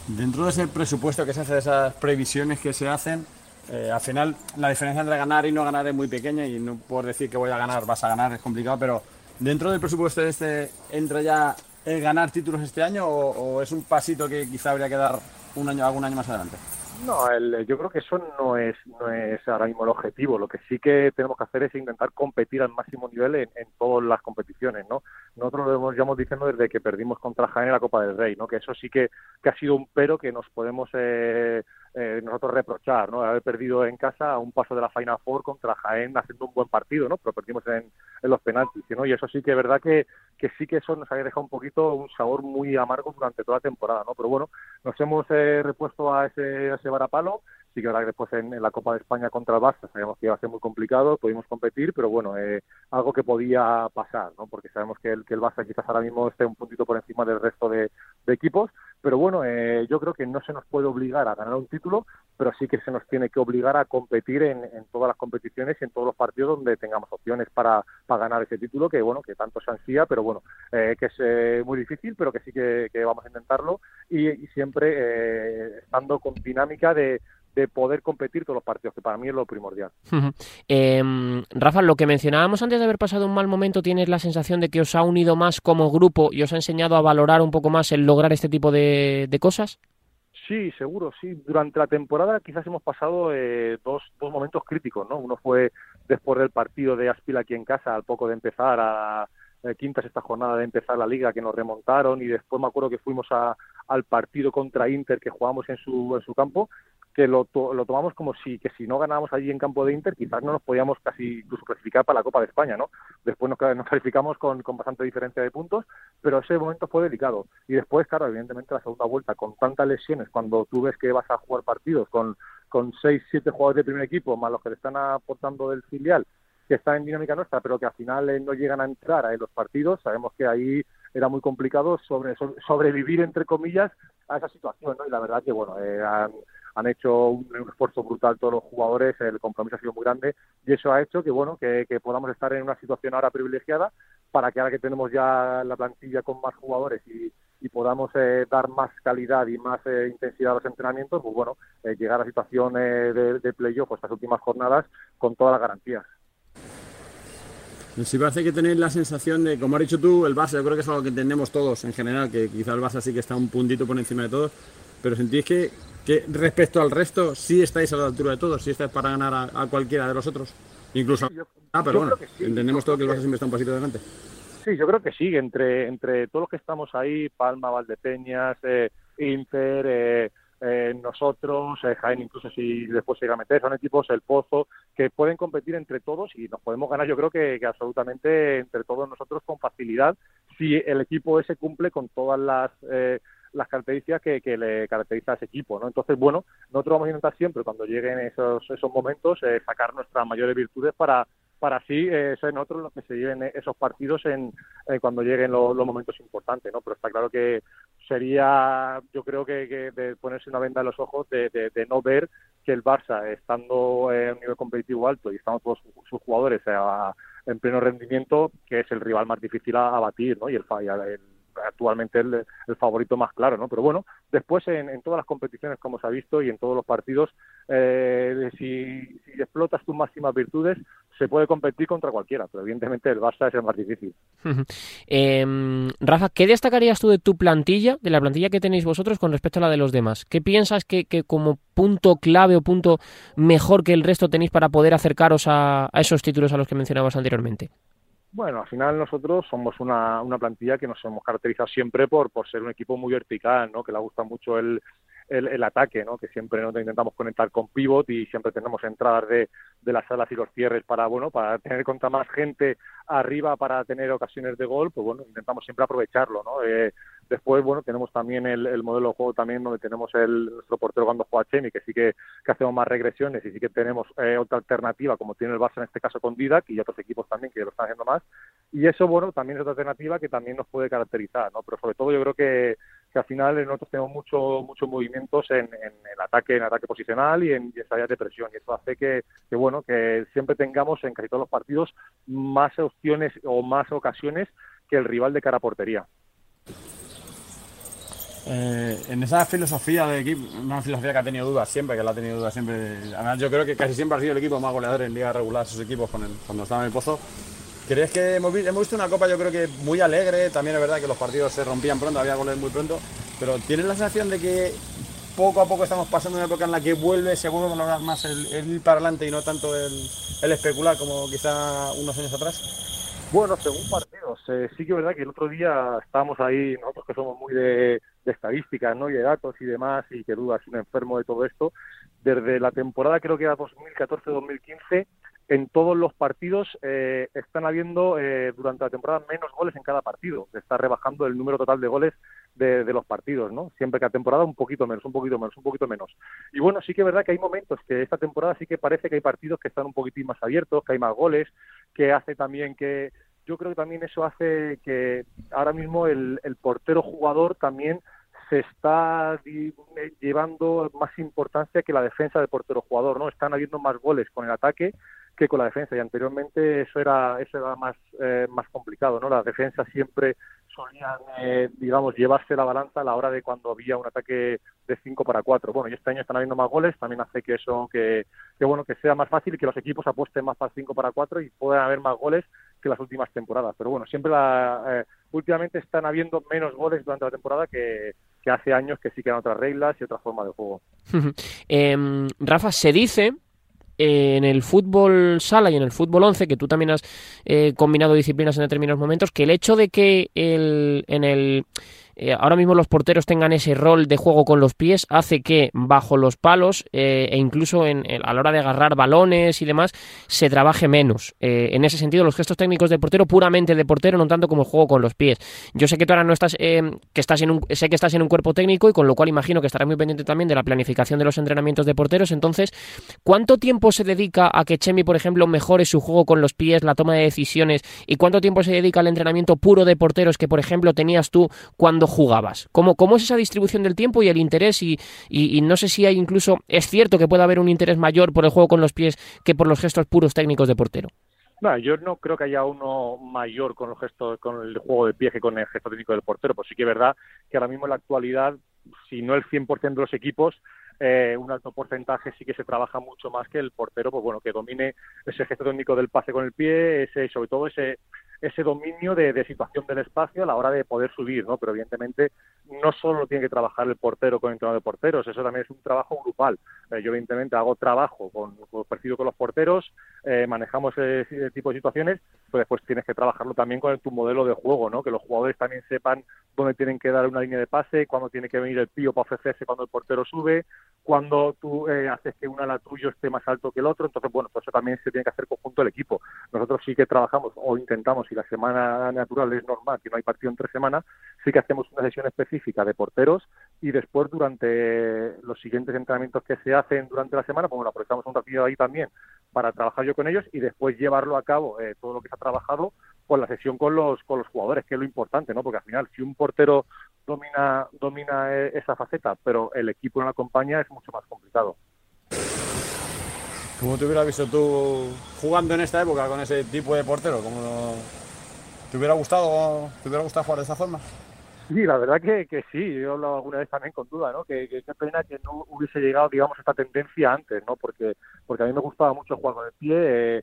Dentro de ese presupuesto que se hace, de esas previsiones que se hacen, eh, al final la diferencia entre ganar y no ganar es muy pequeña y no por decir que voy a ganar, vas a ganar, es complicado, pero dentro del presupuesto este entra ya el ganar títulos este año o, es un pasito que quizá habría que dar un año, algún año más adelante? No, el, yo creo que eso no es no es ahora mismo el objetivo. Lo que sí que tenemos que hacer es intentar competir al máximo nivel en, todas las competiciones, ¿no? Nosotros lo llevamos diciendo desde que perdimos contra Jaén en la Copa del Rey, ¿no? Que eso sí que, que ha sido un pero que nos podemos eh, eh, nosotros reprochar, ¿no? Haber perdido en casa un paso de la Final Four contra Jaén haciendo un buen partido, ¿no? Pero perdimos en, en los penaltis, ¿no? Y eso sí que es verdad que, que sí que eso nos había dejado un poquito un sabor muy amargo durante toda la temporada, ¿no? Pero bueno, nos hemos eh, repuesto a ese, a ese varapalo sí que que después en, la Copa de España contra el Barça sabíamos que iba a ser muy complicado, pudimos competir, pero bueno, eh, algo que podía pasar, ¿no? Porque sabemos que el, que el Barça quizás ahora mismo esté un puntito por encima del resto de, equipos, pero bueno, eh, yo creo que no se nos puede obligar a ganar un título, pero sí que se nos tiene que obligar a competir en, en todas las competiciones y en todos los partidos donde tengamos opciones para, para ganar ese título, que bueno, que tanto se ansía, pero bueno, eh, que es eh, muy difícil, pero que sí que, que vamos a intentarlo y, y siempre eh, estando con dinámica de de poder competir todos los partidos, que para mí es lo primordial. Uh -huh. eh, Rafa, lo que mencionábamos antes de haber pasado un mal momento, ¿tienes la sensación de que os ha unido más como grupo y os ha enseñado a valorar un poco más el lograr este tipo de, de cosas? Sí, seguro, sí. Durante la temporada quizás hemos pasado eh, dos, dos momentos críticos, ¿no? Uno fue después del partido de Aspil aquí en casa, al poco de empezar a eh, quinta sexta jornada de empezar la liga que nos remontaron y después me acuerdo que fuimos a, al partido contra Inter que jugamos en su, en su campo que lo, to lo tomamos como si que si no ganábamos allí en campo de Inter quizás no nos podíamos casi incluso clasificar para la Copa de España, ¿no? Después nos, nos clasificamos con, con bastante diferencia de puntos, pero ese momento fue delicado. Y después, claro, evidentemente la segunda vuelta con tantas lesiones, cuando tú ves que vas a jugar partidos con, con seis, siete jugadores de primer equipo, más los que le están aportando del filial, que están en dinámica nuestra, pero que al final eh, no llegan a entrar a los partidos, sabemos que ahí era muy complicado sobre, sobre, sobrevivir, entre comillas, a esa situación, ¿no? Y la verdad que, bueno, eh, han, hecho un, un, esfuerzo brutal todos los jugadores, el compromiso ha sido muy grande y eso ha hecho que bueno que, que, podamos estar en una situación ahora privilegiada para que ahora que tenemos ya la plantilla con más jugadores y, y podamos eh, dar más calidad y más eh, intensidad a los entrenamientos, pues bueno, eh, llegar a la situación eh, de, de playoff pues, estas últimas jornadas con todas las garantías. Sí parece que tenéis la sensación de, como has dicho tú, el Barça, yo creo que es algo que entendemos todos en general, que quizá el Barça sí que está un puntito por encima de todos, pero sentís que que respecto al resto sí estáis a la altura de todos, sí estáis para ganar a, a cualquiera de los otros, incluso sí, yo, ah, pero bueno, sí. entendemos todo que el Barça siempre está un pasito adelante. Sí, yo creo que sí, entre, entre todos los que estamos ahí, Palma, Valdepeñas, eh, Inter, eh, eh, nosotros, eh, Jaén incluso si después se llega a meter, son equipos, el Pozo, que pueden competir entre todos y nos podemos ganar yo creo que, que absolutamente entre todos nosotros con facilidad si el equipo ese cumple con todas las eh, las características que, que, le caracteriza a ese equipo, ¿no? Entonces, bueno, nosotros vamos a intentar siempre, cuando lleguen esos, esos momentos, eh, sacar nuestras mayores virtudes para, para así eh, ser nosotros los que se lleven esos partidos en eh, cuando lleguen lo, los momentos importantes, ¿no? Pero está claro que sería, yo creo que, que de ponerse una venda en los ojos de, de, de no ver que el Barça, estando eh, a un nivel competitivo alto y estando todos sus jugadores a, en pleno rendimiento, que es el rival más difícil a, a batir, ¿no? Y el, el actualmente el, el, favorito más claro, ¿no? Pero bueno, después en, todas las competiciones, como se ha visto, y en todos los partidos, eh, si, explotas tus máximas virtudes, se puede competir contra cualquiera, pero evidentemente el Barça es el más difícil. eh, Rafa, ¿qué destacarías tú de tu plantilla, de la plantilla que tenéis vosotros con respecto a la de los demás? ¿Qué piensas que, que como punto clave o punto mejor que el resto tenéis para poder acercaros a, a esos títulos a los que mencionabas anteriormente? Bueno, al final nosotros somos una, una plantilla que nos hemos caracterizado siempre por, por ser un equipo muy vertical, ¿no? que le gusta mucho el, el, el, ataque, ¿no? que siempre intentamos conectar con pivot y siempre tenemos entradas de, de las salas y los cierres para bueno para tener contra más gente arriba para tener ocasiones de gol, pues bueno, intentamos siempre aprovecharlo, ¿no? Eh, después, bueno, tenemos también el, el, modelo de juego también donde tenemos el, nuestro portero cuando juega Chemi, que sí que, que hacemos más regresiones y sí que tenemos eh, otra alternativa, como tiene el Barça en este caso con Didac y otros equipos también que lo están haciendo más. Y eso, bueno, también es otra alternativa que también nos puede caracterizar, ¿no? Pero sobre todo yo creo que, que al final nosotros tenemos mucho, muchos movimientos en, en, ataque, en ataque posicional y en, áreas de presión. Y eso hace que, que, bueno, que siempre tengamos en casi todos los partidos más opciones o más ocasiones que el rival de cara a portería. Eh, en esa filosofía de equipo, una filosofía que ha tenido dudas siempre, que la ha tenido dudas siempre. Además, yo creo que casi siempre ha sido el equipo más goleador en liga regular, sus equipos cuando estaban en el pozo. ¿Crees que hemos, hemos visto una copa, yo creo que muy alegre? También es verdad que los partidos se rompían pronto, había goles muy pronto, pero ¿tienes la sensación de que poco a poco estamos pasando una época en la que vuelve, se vuelve a valorar más el, el, ir para adelante y no tanto el, el especular como quizá unos años atrás? Bueno, según partidos. Eh, sí que es verdad que el otro día estábamos ahí, nosotros que somos muy de, de estadísticas ¿no? y de datos y demás, y que dudas un enfermo de todo esto, desde la temporada creo que era 2014-2015, en todos los partidos eh, están habiendo eh, durante la temporada menos goles en cada partido. Se está rebajando el número total de goles de, de, los partidos, ¿no? Siempre la temporada un poquito menos, un poquito menos, un poquito menos. Y bueno, sí que es verdad que hay momentos que esta temporada sí que parece que hay partidos que están un poquitín más abiertos, que hay más goles, que hace también que yo creo que también eso hace que ahora mismo el, el portero jugador también se está llevando más importancia que la defensa del portero jugador, ¿no? Están habiendo más goles con el ataque que con la defensa. Y anteriormente eso era eso era más eh, más complicado no las defensas siempre solían eh, digamos llevarse la balanza a la hora de cuando había un ataque de 5 para 4 bueno y este año están habiendo más goles también hace que eso que, que bueno que sea más fácil y que los equipos apuesten más para 5 para 4 y puedan haber más goles que las últimas temporadas. Pero bueno siempre la, eh, últimamente están habiendo menos goles durante la temporada que que hace años que sí que eran otras reglas y otra forma de juego. eh, Rafa, se dice en el fútbol sala y en el fútbol 11, que tú también has eh, combinado disciplinas en determinados momentos, que el hecho de que el, en el eh, ahora mismo los porteros tengan ese rol de juego con los pies hace que bajo los palos eh, e incluso en, a la hora de agarrar balones y demás se trabaje menos. Eh, en ese sentido, los gestos técnicos de portero puramente de portero, no tanto como el juego con los pies. Yo sé que tú ahora no estás, que estás en un, sé que estás en un cuerpo técnico y con lo cual imagino que estarás muy pendiente también de la planificación de los entrenamientos de porteros. Entonces, ¿cuánto tiempo se dedica a que Chemi, por ejemplo, mejore su juego con los pies, la toma de decisiones y cuánto tiempo se dedica al entrenamiento puro de porteros que, por ejemplo, tenías tú cuando jugabas? ¿Cómo, cómo es esa distribución del tiempo y el interés? Y, y, y, no sé si hay incluso, es cierto que puede haber un interés mayor por el juego con los pies que por los gestos puros técnicos de portero. No, yo no creo que haya uno mayor con los gestos, con el juego de pie que con el gesto técnico del portero, pues sí que es verdad que ahora mismo en la actualidad, si no el 100% de los equipos, eh, un alto porcentaje sí que se trabaja mucho más que el portero, pues bueno, que domine ese gesto técnico del pase con el pie, ese, sobre todo ese ese dominio de, situación del espacio a la hora de poder subir, ¿no? Pero evidentemente no solo tiene que trabajar el portero con el entrenador de porteros, eso también es un trabajo grupal. Eh, yo evidentemente hago trabajo con, con con los porteros, eh, manejamos ese, tipo de situaciones, pero después tienes que trabajarlo también con tu modelo de juego, ¿no? Que los jugadores también sepan dónde tienen que dar una línea de pase, cuándo tiene que venir el tío para ofrecerse cuando el portero sube, cuando tú eh, haces que una ala tuyo esté más alto que el otro, entonces bueno, pues eso también se tiene que hacer conjunto el equipo. Nosotros sí que trabajamos o intentamos si la semana natural es normal, que no hay partido entre semanas, sí que hacemos una sesión específica de porteros y después durante los siguientes entrenamientos que se hacen durante la semana, pues bueno, aprovechamos un ratito ahí también para trabajar yo con ellos y después llevarlo a cabo eh, todo lo que se ha trabajado con la sesión con los con los jugadores, que es lo importante, ¿no? Porque al final si un portero domina domina esa faceta, pero el equipo no la acompaña es mucho más complicado. ¿Cómo te hubieras visto tú jugando en esta época con ese tipo de portero? ¿Cómo ¿Te hubiera gustado, te hubiera gustado jugar de esa forma? Sí, la verdad que, que sí, yo he hablado alguna vez también con duda, ¿no? Que, qué pena que no hubiese llegado, digamos, esta tendencia antes, ¿no? Porque, porque a mí me gustaba mucho jugar con el pie, eh,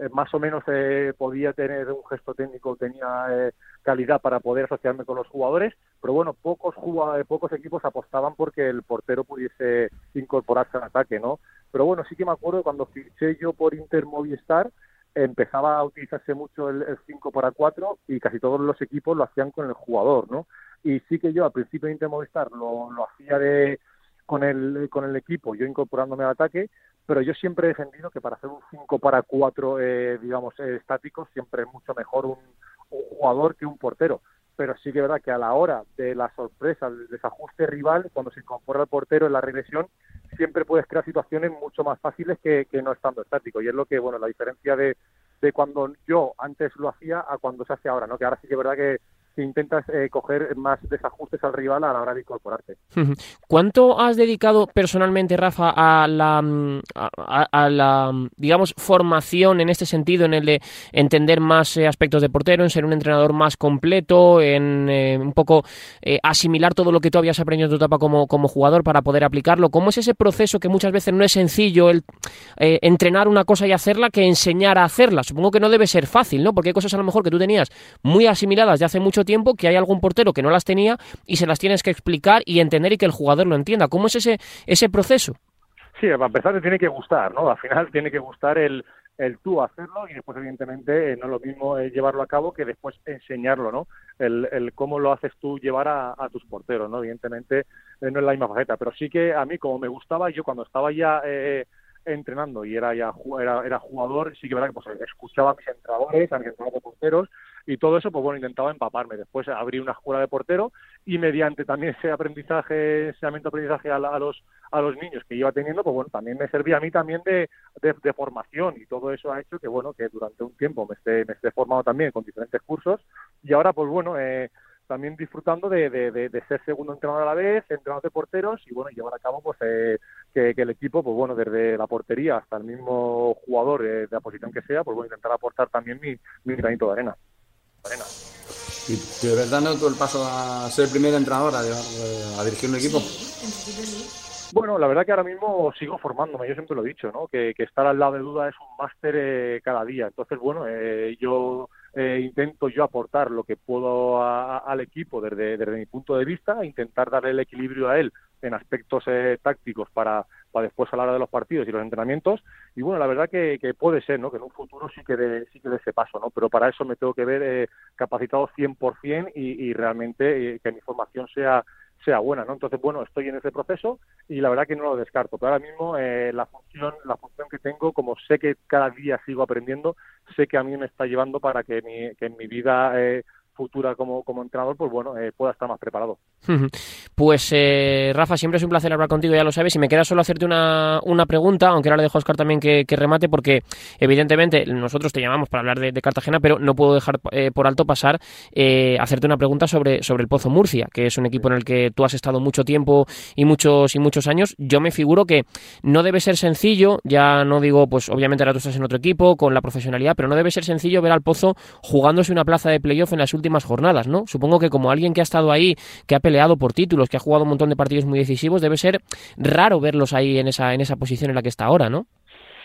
eh, más o menos eh, podía tener un gesto técnico, tenía eh, calidad para poder asociarme con los jugadores, pero bueno, pocos jugadores, pocos equipos apostaban porque el portero pudiese incorporarse al ataque, ¿no? Pero bueno, sí que me acuerdo cuando fiché yo por Inter Movistar, empezaba a utilizarse mucho el, 5 para 4 y casi todos los equipos lo hacían con el jugador, ¿no? Y sí que yo al principio de Inter Movistar lo, lo hacía de con el, con el equipo, yo incorporándome al ataque, pero yo siempre he defendido que para hacer un 5 para 4, eh, digamos, eh, estático, siempre es mucho mejor un, jugador que un portero. Pero sí que es verdad que a la hora de la sorpresa, del desajuste rival, cuando se incorpora el portero en la regresión, siempre puedes crear situaciones mucho más fáciles que, que no estando estático. Y es lo que, bueno, la diferencia de, de cuando yo antes lo hacía a cuando se hace ahora, ¿no? Que ahora sí que es verdad que intentas eh, coger más desajustes al rival a la hora de incorporarte. ¿Cuánto has dedicado personalmente, Rafa, a la, mm, mm, digamos, formación en este sentido, en el de entender más eh, aspectos de portero, en ser un entrenador más completo, en eh, un poco asimilar todo lo que tú habías aprendido en tu etapa como, como jugador para poder aplicarlo? ¿Cómo es ese proceso que muchas veces no es sencillo el entrenar una cosa y hacerla que enseñar a hacerla? Supongo que no debe ser fácil, ¿no? Porque hay cosas a lo mejor que tú tenías muy asimiladas de hace mucho tiempo tiempo que hay algún portero que no las tenía y se las tienes que explicar y entender y que el jugador lo entienda. ¿Cómo es ese, ese proceso? Sí, a empezar te tiene que gustar, ¿no? Al final tiene que gustar el, el tú hacerlo y después evidentemente eh, no es lo mismo eh, llevarlo a cabo que después enseñarlo, ¿no? El, el cómo lo haces tú llevar a, a tus porteros, ¿no? Evidentemente eh, no es la misma faceta, pero sí que a mí como me gustaba, yo cuando estaba ya entrenando y era ya era, era jugador, sí que verdad que pues, escuchaba a mis entrenadores, a mis entrenadores de porteros y todo eso, pues bueno, intentaba empaparme. Después abrí una escuela de portero y mediante también ese aprendizaje, de aprendizaje a, los a los niños que iba teniendo, pues bueno, también me servía a mí también de, de, formación y todo eso ha hecho que bueno, que durante un tiempo me esté, me esté formado también con diferentes cursos y ahora pues bueno, eh, también disfrutando de, de, ser segundo entrenador a la vez, entrenador de porteros y bueno, llevar a cabo pues eh, que, el equipo, pues bueno, desde la portería hasta el mismo jugador eh, de la posición que sea, pues bueno, intentar aportar también mi, mi granito de arena. ¿Y de verdad no el paso a ser el primer entrenador a, a dirigir un equipo? Bueno, la verdad que ahora mismo sigo formándome, yo siempre lo he dicho, ¿no? Que, estar al lado de duda es un máster eh, cada día. Entonces, bueno, eh, yo eh, intento yo aportar lo que puedo al equipo desde, desde mi punto de vista, intentar darle el equilibrio a él en aspectos tácticos para, para después a la hora de los partidos y los entrenamientos. Y bueno, la verdad que, puede ser, ¿no? Que en un futuro sí que dé sí que de ese paso, ¿no? Pero para eso me tengo que ver eh, capacitado 100% y, y realmente eh, que mi formación sea sea buena, ¿no? Entonces, bueno, estoy en ese proceso y la verdad que no lo descarto. Pero ahora mismo eh, la función la función que tengo, como sé que cada día sigo aprendiendo, sé que a mí me está llevando para que, mi, que en mi vida eh, futura como, como entrenador, pues bueno, eh, pueda estar más preparado. Pues eh, Rafa, siempre es un placer hablar contigo, ya lo sabes, y me queda solo hacerte una, una pregunta, aunque ahora le dejo a Oscar también que, remate, porque evidentemente nosotros te llamamos para hablar de, Cartagena, pero no puedo dejar eh, por alto pasar hacerte una pregunta sobre, sobre el Pozo Murcia, que es un equipo en el que tú has estado mucho tiempo y muchos y muchos años. Yo me figuro que no debe ser sencillo, ya no digo, pues obviamente ahora tú estás en otro equipo, con la profesionalidad, pero no debe ser sencillo ver al Pozo jugándose una plaza de playoff en las últimas más jornadas, ¿no? Supongo que como alguien que ha estado ahí, que ha peleado por títulos, que ha jugado un montón de partidos muy decisivos, debe ser raro verlos ahí en esa, en esa posición en la que está ahora, ¿no?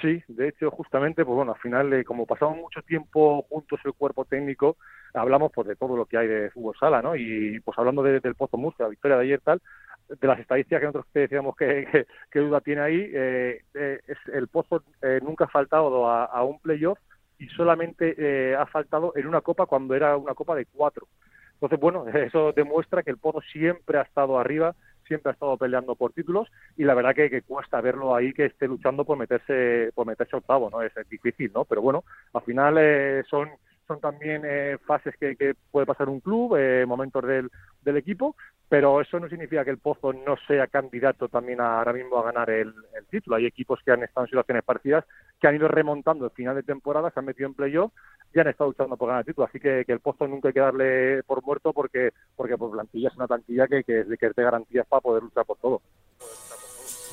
Sí, de hecho, justamente, pues bueno, al final, eh, como pasamos mucho tiempo juntos el cuerpo técnico, hablamos pues de todo lo que hay de fútbol sala, ¿no? Y pues hablando del Pozo Murcia, la victoria de ayer tal, de las estadísticas que nosotros decíamos que, que, duda tiene ahí, eh, eh, es, el Pozo nunca ha faltado a, a un playoff y solamente eh, ha faltado en una copa cuando era una copa de cuatro. Entonces, bueno, eso demuestra que el Pozo siempre ha estado arriba, siempre ha estado peleando por títulos y la verdad que, cuesta verlo ahí que esté luchando por meterse por meterse octavo, ¿no? Es, difícil, ¿no? Pero bueno, al final eh, son son también eh, fases que, puede pasar un club, momentos del, del equipo, pero eso no significa que el Pozo no sea candidato también ahora mismo a ganar el, título. Hay equipos que han estado en situaciones parecidas, que han ido remontando el final de temporada, se han metido en playoff y han estado luchando por ganar el título. Así que, el Pozo nunca hay que darle por muerto porque porque por plantilla es una plantilla que, que, que te garantías para poder luchar por todo.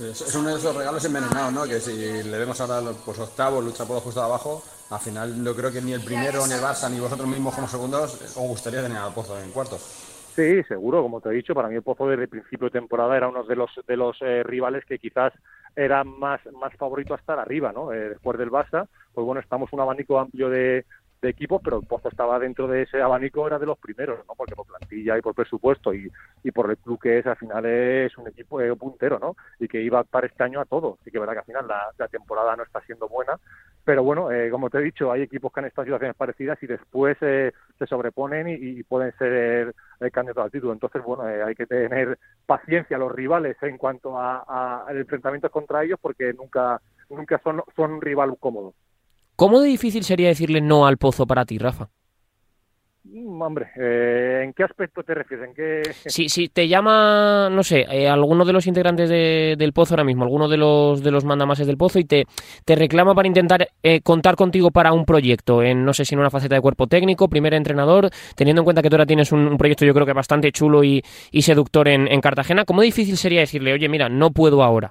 Es uno de esos regalos envenenados, ¿no? Que si le vemos ahora pues octavo, lucha por los justo de abajo, al final yo creo que ni el primero, ni el Barça, ni vosotros mismos como segundos os gustaría tener al Pozo en cuartos. Sí, seguro, como te he dicho, para mí el Pozo desde el principio de temporada era uno de los de los eh, rivales que quizás era más más favorito a estar arriba, ¿no? Eh, después del Barça, pues bueno, estamos un abanico amplio de, de equipos, pero el Pozo estaba dentro de ese abanico, era de los primeros, ¿no? Porque por plantilla y por presupuesto y, y por el club que es, al final es un equipo eh, puntero, ¿no? Y que iba para este año a todo. Así que verdad que al final la, temporada no está siendo buena, pero bueno, eh, como te he dicho, hay equipos que han estado en situaciones parecidas y después eh, se sobreponen y, y pueden ser eh, candidatos al título. Entonces, bueno, eh, hay que tener paciencia los rivales en cuanto a, a enfrentamientos contra ellos porque nunca nunca son, son rival cómodo. ¿Cómo de difícil sería decirle no al Pozo para ti, Rafa? Mm, Hombre, eh, ¿en qué aspecto te refieres? ¿En qué... Si, si te llama, no sé, eh, alguno de los integrantes de- del Pozo ahora mismo, alguno de los de los mandamases del Pozo y te, te reclama para intentar eh, contar contigo para un proyecto, en no sé si en una faceta de cuerpo técnico, primer entrenador, teniendo en cuenta que tú ahora tienes un, un proyecto yo creo que bastante chulo y, y seductor en, en Cartagena, ¿cómo difícil sería decirle, oye, mira, no puedo ahora?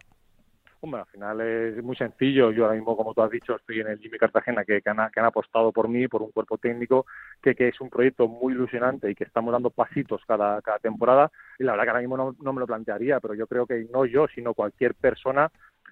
Hombre, al final es muy sencillo. Yo ahora mismo, como tú has dicho, estoy en el Jimmy Cartagena, que, han, que han apostado por mí, por un cuerpo técnico, que, que es un proyecto muy ilusionante y que estamos dando pasitos cada, cada temporada. Y la verdad que ahora mismo no, no me lo plantearía, pero yo creo que no yo, sino cualquier persona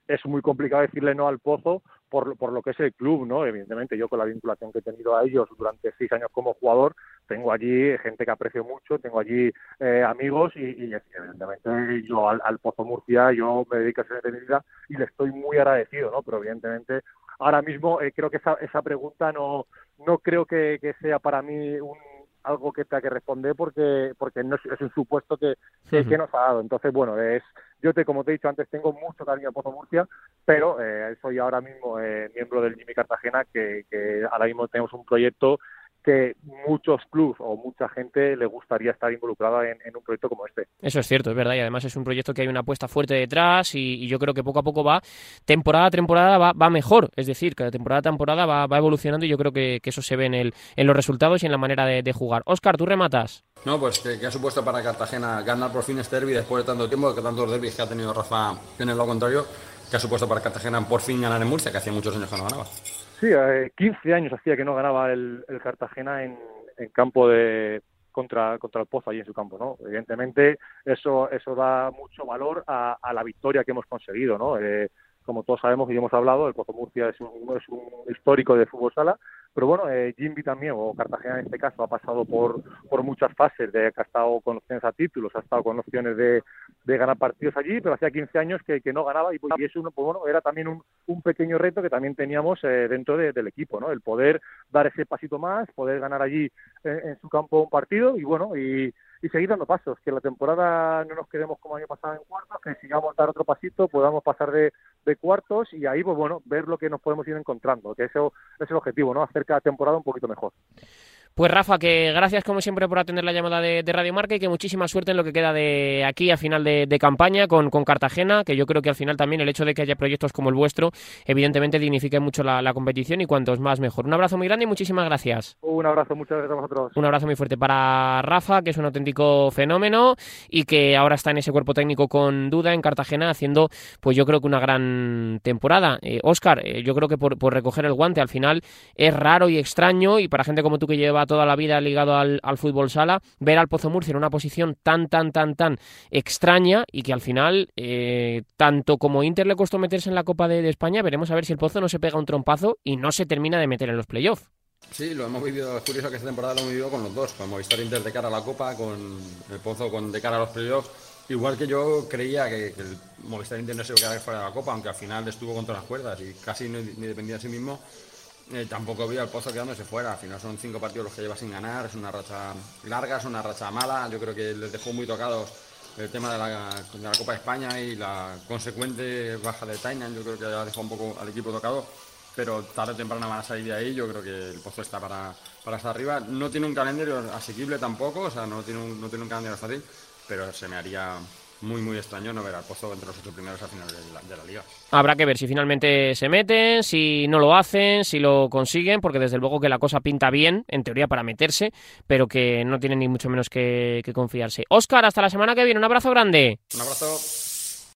es muy complicado decirle no al pozo por, por lo que es el club, ¿no? Evidentemente, yo con la vinculación que he tenido a ellos durante seis años como jugador, tengo allí gente que aprecio mucho, tengo allí eh, amigos y, y, evidentemente yo al, al, Pozo Murcia, yo me dedico a ser de mi vida y le estoy muy agradecido, ¿no? Pero evidentemente ahora mismo eh, creo que esa, esa pregunta no, no creo que, que sea para mí un algo que tenga que responder porque porque no es, es un supuesto que, que, que, nos ha dado. Entonces, bueno, es yo te como te he dicho antes tengo mucho cariño a Pozo Murcia, pero eh, soy ahora mismo eh, miembro del Jimmy Cartagena que, que ahora mismo tenemos un proyecto que muchos clubes o mucha gente le gustaría estar involucrada en, en, un proyecto como este. Eso es cierto, es verdad, y además es un proyecto que hay una apuesta fuerte detrás y, y yo creo que poco a poco va, temporada a temporada va, va mejor, es decir, que temporada a temporada va, va evolucionando y yo creo que, que, eso se ve en, el, en los resultados y en la manera de, de jugar. Oscar, ¿tú rematas? No, pues que, que, ha supuesto para Cartagena ganar por fin este derby después de tanto tiempo, que tantos derbis que ha tenido Rafa en el lado contrario, que ha supuesto para Cartagena por fin ganar en Murcia, que hacía muchos años que no ganaba. Sí, eh, 15 años hacía que no ganaba el, el Cartagena en, campo de contra contra el Pozo allí en su campo, ¿no? Evidentemente eso eso da mucho valor a, a la victoria que hemos conseguido, ¿no? Eh, como todos sabemos y hemos hablado, el Pozo Murcia es un, es un histórico de fútbol sala, pero bueno, eh, Jimby también, o Cartagena en este caso, ha pasado por, por muchas fases, de ha estado con opciones a títulos, ha estado con opciones de, de ganar partidos allí, pero hacía 15 años que, no ganaba y, y eso pues bueno, era también un, pequeño reto que también teníamos eh, dentro de, del equipo, ¿no? El poder dar ese pasito más, poder ganar allí en, en su campo un partido y bueno, y, y seguir dando pasos, que la temporada no nos quedemos como año pasado en cuartos, que sigamos dar otro pasito, podamos pasar de, de cuartos y ahí, pues bueno, ver lo que nos podemos ir encontrando, que eso es el objetivo, ¿no? Hacer cada temporada un poquito mejor. Pues Rafa, que gracias como siempre por atender la llamada de, de, Radio Marca y que muchísima suerte en lo que queda de aquí a final de, de campaña con, con, Cartagena, que yo creo que al final también el hecho de que haya proyectos como el vuestro, evidentemente dignifica mucho la, la competición y cuantos más mejor. Un abrazo muy grande y muchísimas gracias. Un abrazo, muchas gracias a vosotros. Un abrazo muy fuerte para Rafa, que es un auténtico fenómeno y que ahora está en ese cuerpo técnico con duda en Cartagena haciendo, pues yo creo que una gran temporada. Eh, Oscar, eh, yo creo que por, por recoger el guante al final es raro y extraño y para gente como tú que lleva toda la vida ligado al, al, fútbol sala, ver al Pozo Murcia en una posición tan, tan, tan, tan extraña y que al final, eh, tanto como Inter le costó meterse en la Copa de, de, España, veremos a ver si el Pozo no se pega un trompazo y no se termina de meter en los playoffs. Sí, lo hemos vivido, es curioso que esta temporada lo hemos vivido con los dos, con Movistar Inter de cara a la Copa, con el Pozo con, de cara a los playoffs. Igual que yo creía que, que el Movistar Inter no se iba a quedar fuera de la Copa, aunque al final estuvo contra las cuerdas y casi ni, ni dependía de sí mismo eh, tampoco vi al Pozo quedándose fuera. Al final son cinco partidos los que lleva sin ganar. Es una racha larga, es una racha mala. Yo creo que les dejó muy tocados el tema de la, Copa de España y la consecuente baja de Tainan. Yo creo que ya dejó un poco al equipo tocado. Pero tarde o temprano van a salir de ahí. Yo creo que el Pozo está para, para estar arriba. No tiene un calendario asequible tampoco. O sea, no tiene no tiene un calendario fácil. Pero se me haría muy muy extraño no ver al Pozo entre los ocho primeros a finales de la, de la, liga. Habrá que ver si finalmente se meten, si no lo hacen, si lo consiguen, porque desde luego que la cosa pinta bien, en teoría para meterse, pero que no tienen ni mucho menos que, que confiarse. Oscar, hasta la semana que viene, un abrazo grande. Un abrazo.